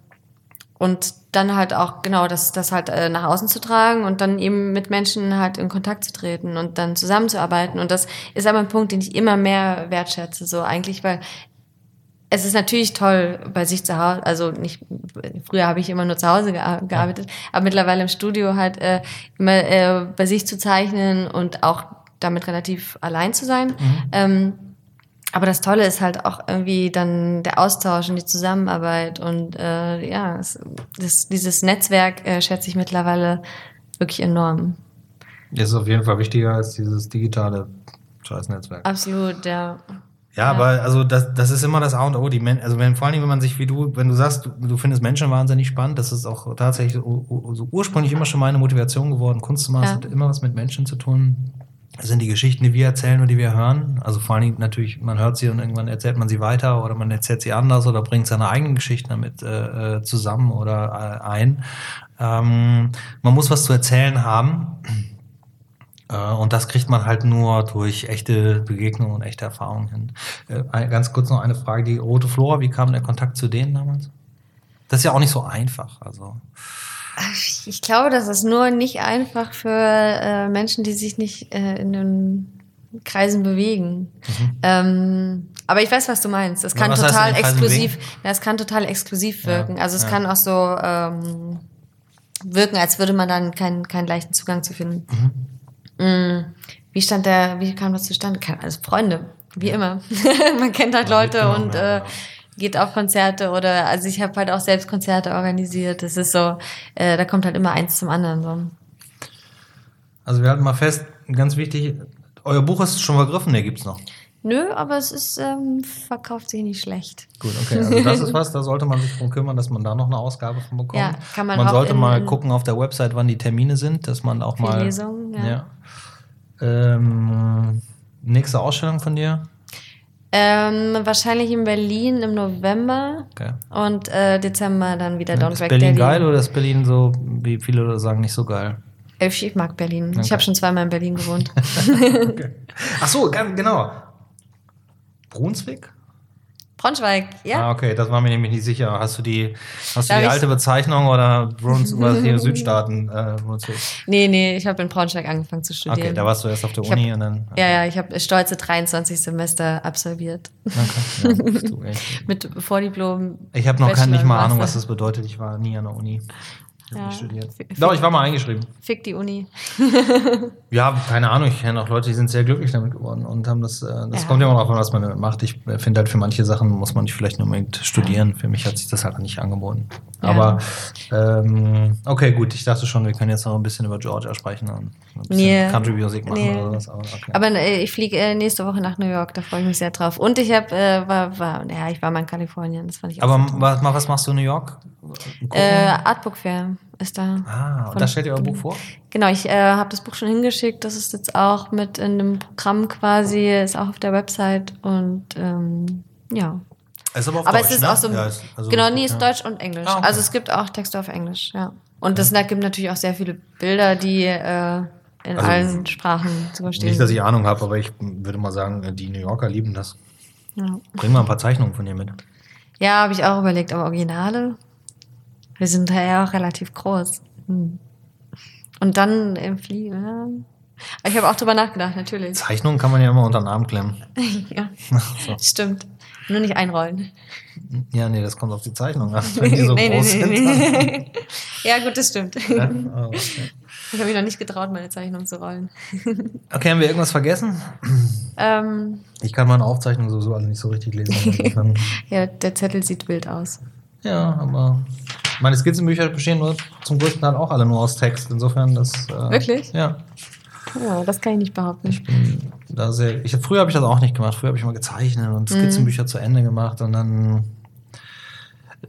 und dann halt auch genau das, das halt äh, nach außen zu tragen und dann eben mit Menschen halt in Kontakt zu treten und dann zusammenzuarbeiten. Und das ist aber ein Punkt, den ich immer mehr wertschätze, so eigentlich, weil es ist natürlich toll bei sich zu Hause, also nicht, früher habe ich immer nur zu Hause gea- gearbeitet, aber mittlerweile im Studio halt äh, immer äh, bei sich zu zeichnen und auch damit relativ allein zu sein. Ähm, aber das Tolle ist halt auch irgendwie dann der Austausch und die Zusammenarbeit und äh, ja, es, das, dieses Netzwerk äh, schätze ich mittlerweile wirklich enorm. ist auf jeden Fall wichtiger als dieses digitale Scheißnetzwerk. Absolut, ja. Ja, aber also das, das ist immer das A und O. Die Men also wenn vor allen Dingen, wenn man sich wie du, wenn du sagst, du, du findest Menschen wahnsinnig spannend, das ist auch tatsächlich so, so ursprünglich immer schon meine Motivation geworden. Kunst zu machen Ja. das hat immer was mit Menschen zu tun. Das sind die Geschichten, die wir erzählen und die wir hören. Also vor allen Dingen natürlich, man hört sie und irgendwann erzählt man sie weiter oder man erzählt sie anders oder bringt seine eigenen Geschichten damit äh, äh, zusammen oder äh, ein. Ähm, man muss was zu erzählen haben. Äh, Und das kriegt man halt nur durch echte Begegnungen und echte Erfahrungen hin. Äh, Ganz kurz noch eine Frage: Die Rote Flora, wie kam der Kontakt zu denen damals? Das ist ja auch nicht so einfach. Also, Ich glaube, das ist nur nicht einfach für äh, Menschen, die sich nicht äh, in den Kreisen bewegen. Ähm, aber ich weiß, was du meinst. Es Ja, kann total exklusiv, ja, es kann total exklusiv Ja, wirken. Also es ja. kann auch so ähm, wirken, als würde man dann keinen keinen leichten Zugang zu finden. Mm, Wie stand der, wie kam das zustande? Also Freunde, wie immer. man kennt halt Ja, Leute mitgenommen, und ja, äh, genau. geht auf Konzerte oder also ich habe halt auch selbst Konzerte organisiert. Das ist so, äh, da kommt halt immer eins zum anderen. So. also wir halten mal fest, ganz wichtig, euer Buch ist schon vergriffen, ne, gibt's noch. Nö, aber es ist ähm, verkauft sich nicht schlecht. Gut, okay. Also das ist was, da sollte man sich drum kümmern, dass man da noch eine Ausgabe von bekommt. Ja, kann man man auch sollte in- mal gucken auf der Website, wann die Termine sind, dass man auch mal. Lesungen, ja. Ähm, nächste Ausstellung von dir? Ähm, wahrscheinlich in Berlin im November Okay. und äh, Dezember dann wieder Don't ist Break Berlin Berlin. geil oder ist Berlin so, wie viele sagen, nicht so geil? Ich mag Berlin. Okay. Ich habe schon zweimal in Berlin gewohnt. Ach so, genau. Brunswick? Braunschweig, ja. Ah, okay, das war mir nämlich nicht sicher. Hast du die, hast du die hab alte Bezeichnung oder Bruns oder hier Südstaaten? Äh, Brunswick? Nee, nee, ich habe in Braunschweig angefangen zu studieren. okay, da warst du erst auf der Ich hab- Uni und dann. ja, ja, ich habe stolze 23 Semester absolviert. Okay, ja, bist du echt. Mit Vordiplom. Ich habe noch Bachelor kein, nicht mal Ahnung, was das bedeutet. Ich war nie an der Uni. Ich hab Ja. nicht studiert. F- Doch, ich war mal eingeschrieben. Fick die Uni. Ja, keine Ahnung. Ich kenne auch Leute, die sind sehr glücklich damit geworden und haben das. Äh, das Ja. kommt ja immer darauf an, was man damit macht. Ich äh, finde halt, für manche Sachen muss man nicht vielleicht nicht unbedingt studieren. Für mich hat sich das halt nicht angeboten. Ja. Aber ähm, okay, gut. Ich dachte schon, wir können jetzt noch ein bisschen über Georgia sprechen und ein bisschen Nee. Country Music machen Nee. oder sowas. Aber, okay. Aber äh, ich fliege äh, nächste Woche nach New York, da freue ich mich sehr drauf. Und ich habe, äh, war, war, ja, ich war mal in Kalifornien, das fand ich auch Aber was, was machst du in New York? Äh, Artbook Fair ist da. ah, und da stellt ihr euer Buch vor? Genau, ich äh, habe das Buch schon hingeschickt. Das ist jetzt auch mit in einem Programm quasi, ist auch auf der Website und ähm, ja. Ist aber auf Aber Deutsch, es ist ne? auch so, Ja, ist- also- genau, nee, ist ja. Deutsch und Englisch. Ah, okay. Also es gibt auch Texte auf Englisch, ja. Und es gibt natürlich auch sehr viele Bilder, die äh, in Also, allen Sprachen zu verstehen Nicht, dass ich. Ahnung habe, aber ich würde mal sagen, die New Yorker lieben das. Ja, Bring mal ein paar Zeichnungen von dir mit. ja habe ich auch überlegt, aber Originale, wir sind ja auch relativ groß. Hm. Und dann im Fliegen, ja. Aber ich habe auch drüber nachgedacht, natürlich. Zeichnungen kann man ja immer unter den Arm klemmen. ja, so. stimmt. Nur nicht einrollen. Ja, nee, das kommt auf die Zeichnung an. Wenn die so Nee, nee, groß nee, sind. nee. ja, gut, das stimmt. Ja, oh, okay. Ich habe mich noch nicht getraut, meine Zeichnung zu rollen. okay, haben wir irgendwas vergessen? Ähm, Ich kann meine Aufzeichnungen sowieso alle nicht so richtig lesen. Insofern- ja, der Zettel sieht wild aus. Ja, aber meine Skizzenbücher bestehen nur zum größten Teil auch alle nur aus Text. Insofern, das. Äh, Wirklich? Ja. Ja, das kann ich nicht behaupten. Ich bin da sehr. Ich, früher habe ich das auch nicht gemacht. Früher habe ich mal gezeichnet und Skizzenbücher zu Ende gemacht und dann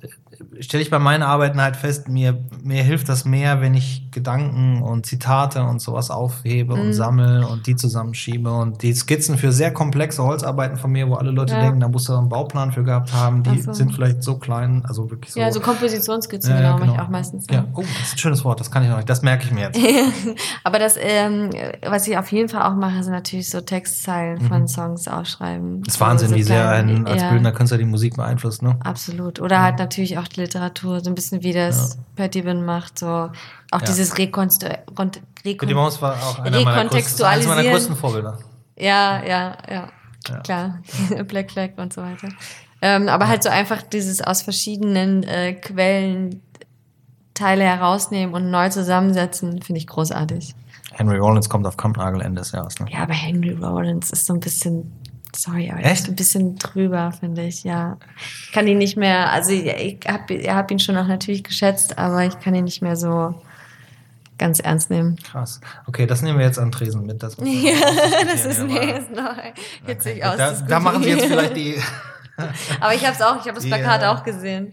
äh, stelle ich bei meinen Arbeiten halt fest, mir, mir hilft das mehr, wenn ich Gedanken und Zitate und sowas aufhebe und sammle und die zusammenschiebe. Und die Skizzen für sehr komplexe Holzarbeiten von mir, wo alle Leute Ja. denken, da musst du einen Bauplan für gehabt haben, die so. sind vielleicht so klein, also wirklich so. Ja, so Kompositionsskizzen, Ja, ja, genau, mache ich auch meistens. Ja, oh, das ist ein schönes Wort, das kann ich noch nicht, das merke ich mir jetzt. Aber das, ähm, was ich auf jeden Fall auch mache, sind natürlich so Textzeilen von Songs aufschreiben. Mhm. Das ist Wahnsinn, so wie sehr ein als ja, bildender Künstler die Musik beeinflusst, ne? Absolut. Oder halt natürlich auch die Literatur, so ein bisschen wie das Patty Bin macht, so auch dieses Rekonstru Rekon Maus war auch einer meiner größten, eines meiner Rekontextualisieren. größten Vorbilder. Ja, ja, ja, Ja. klar. Black Flag und so weiter. Ähm, aber halt so einfach dieses aus verschiedenen äh, Quellen Teile herausnehmen und neu zusammensetzen, finde ich großartig. Henry Rollins kommt auf Kampnagel Ende des Jahres, ne? Ja, aber Henry Rollins ist so ein bisschen, sorry, aber Echt? ist ein bisschen drüber, finde ich, ja. Ich kann ihn nicht mehr, also ich, ich habe hab ihn schon auch natürlich geschätzt, aber ich kann ihn nicht mehr so ganz ernst nehmen. Krass. Okay, das nehmen wir jetzt an Tresen mit. Das, Ja, das ist, nee, ist noch hitzig Da, aus. da machen sie jetzt vielleicht die. Aber ich habe es auch, ich habe das Plakat Ja. auch gesehen.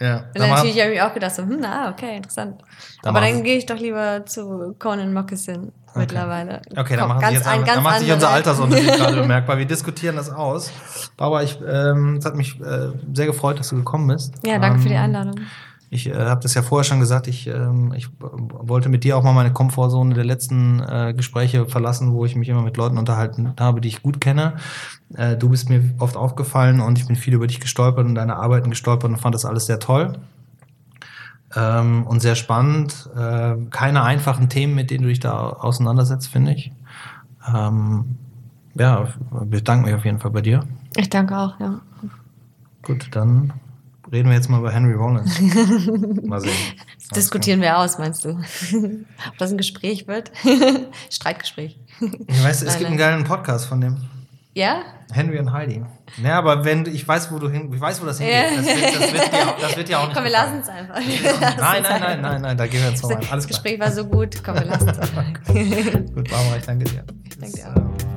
ja, Und da natürlich habe ich auch gedacht, so, hm, ah, okay, interessant. Da Aber dann gehe ich doch lieber zu Conan Moccasin mittlerweile. Okay, da machen Sie ganz jetzt ein, ein, ganz da macht sich unser Altersunterschied gerade bemerkbar. Wir diskutieren das aus. Ich, ähm, es hat mich äh, sehr gefreut, dass du gekommen bist. Ja, danke für die Ähm, Einladung. Ich äh, habe das ja vorher schon gesagt, ich, ähm, ich wollte mit dir auch mal meine Komfortzone der letzten äh, Gespräche verlassen, wo ich mich immer mit Leuten unterhalten habe, die ich gut kenne. Äh, du bist mir oft aufgefallen und ich bin viel über dich gestolpert und deine Arbeiten gestolpert und fand das alles sehr toll. Ähm, und sehr spannend. Äh, keine einfachen Themen, mit denen du dich da auseinandersetzt, finde ich. Ähm, ja, bedanke mich auf jeden Fall bei dir. Ich danke auch, ja. Gut, dann reden wir jetzt mal über Henry Rollins. mal sehen. Diskutieren wir aus, meinst du? Ob das ein Gespräch wird? Streitgespräch. Ich weiß, es Nein, gibt einen geilen Podcast von dem. Ja? Henry und Heidi. Ja, aber wenn ich weiß, wo du hin, ich weiß, wo das hingeht. Ja. Das, wird, das, wird dir, auch- das wird auch nicht. Komm, wir lassen es einfach. Nein, nein, nein, nein, nein, da gehen wir jetzt nochmal. Das Alles klar. Gespräch war so gut. Komm, wir lassen es einfach. Gut, Barbara, ich danke dir. Ich danke dir Das,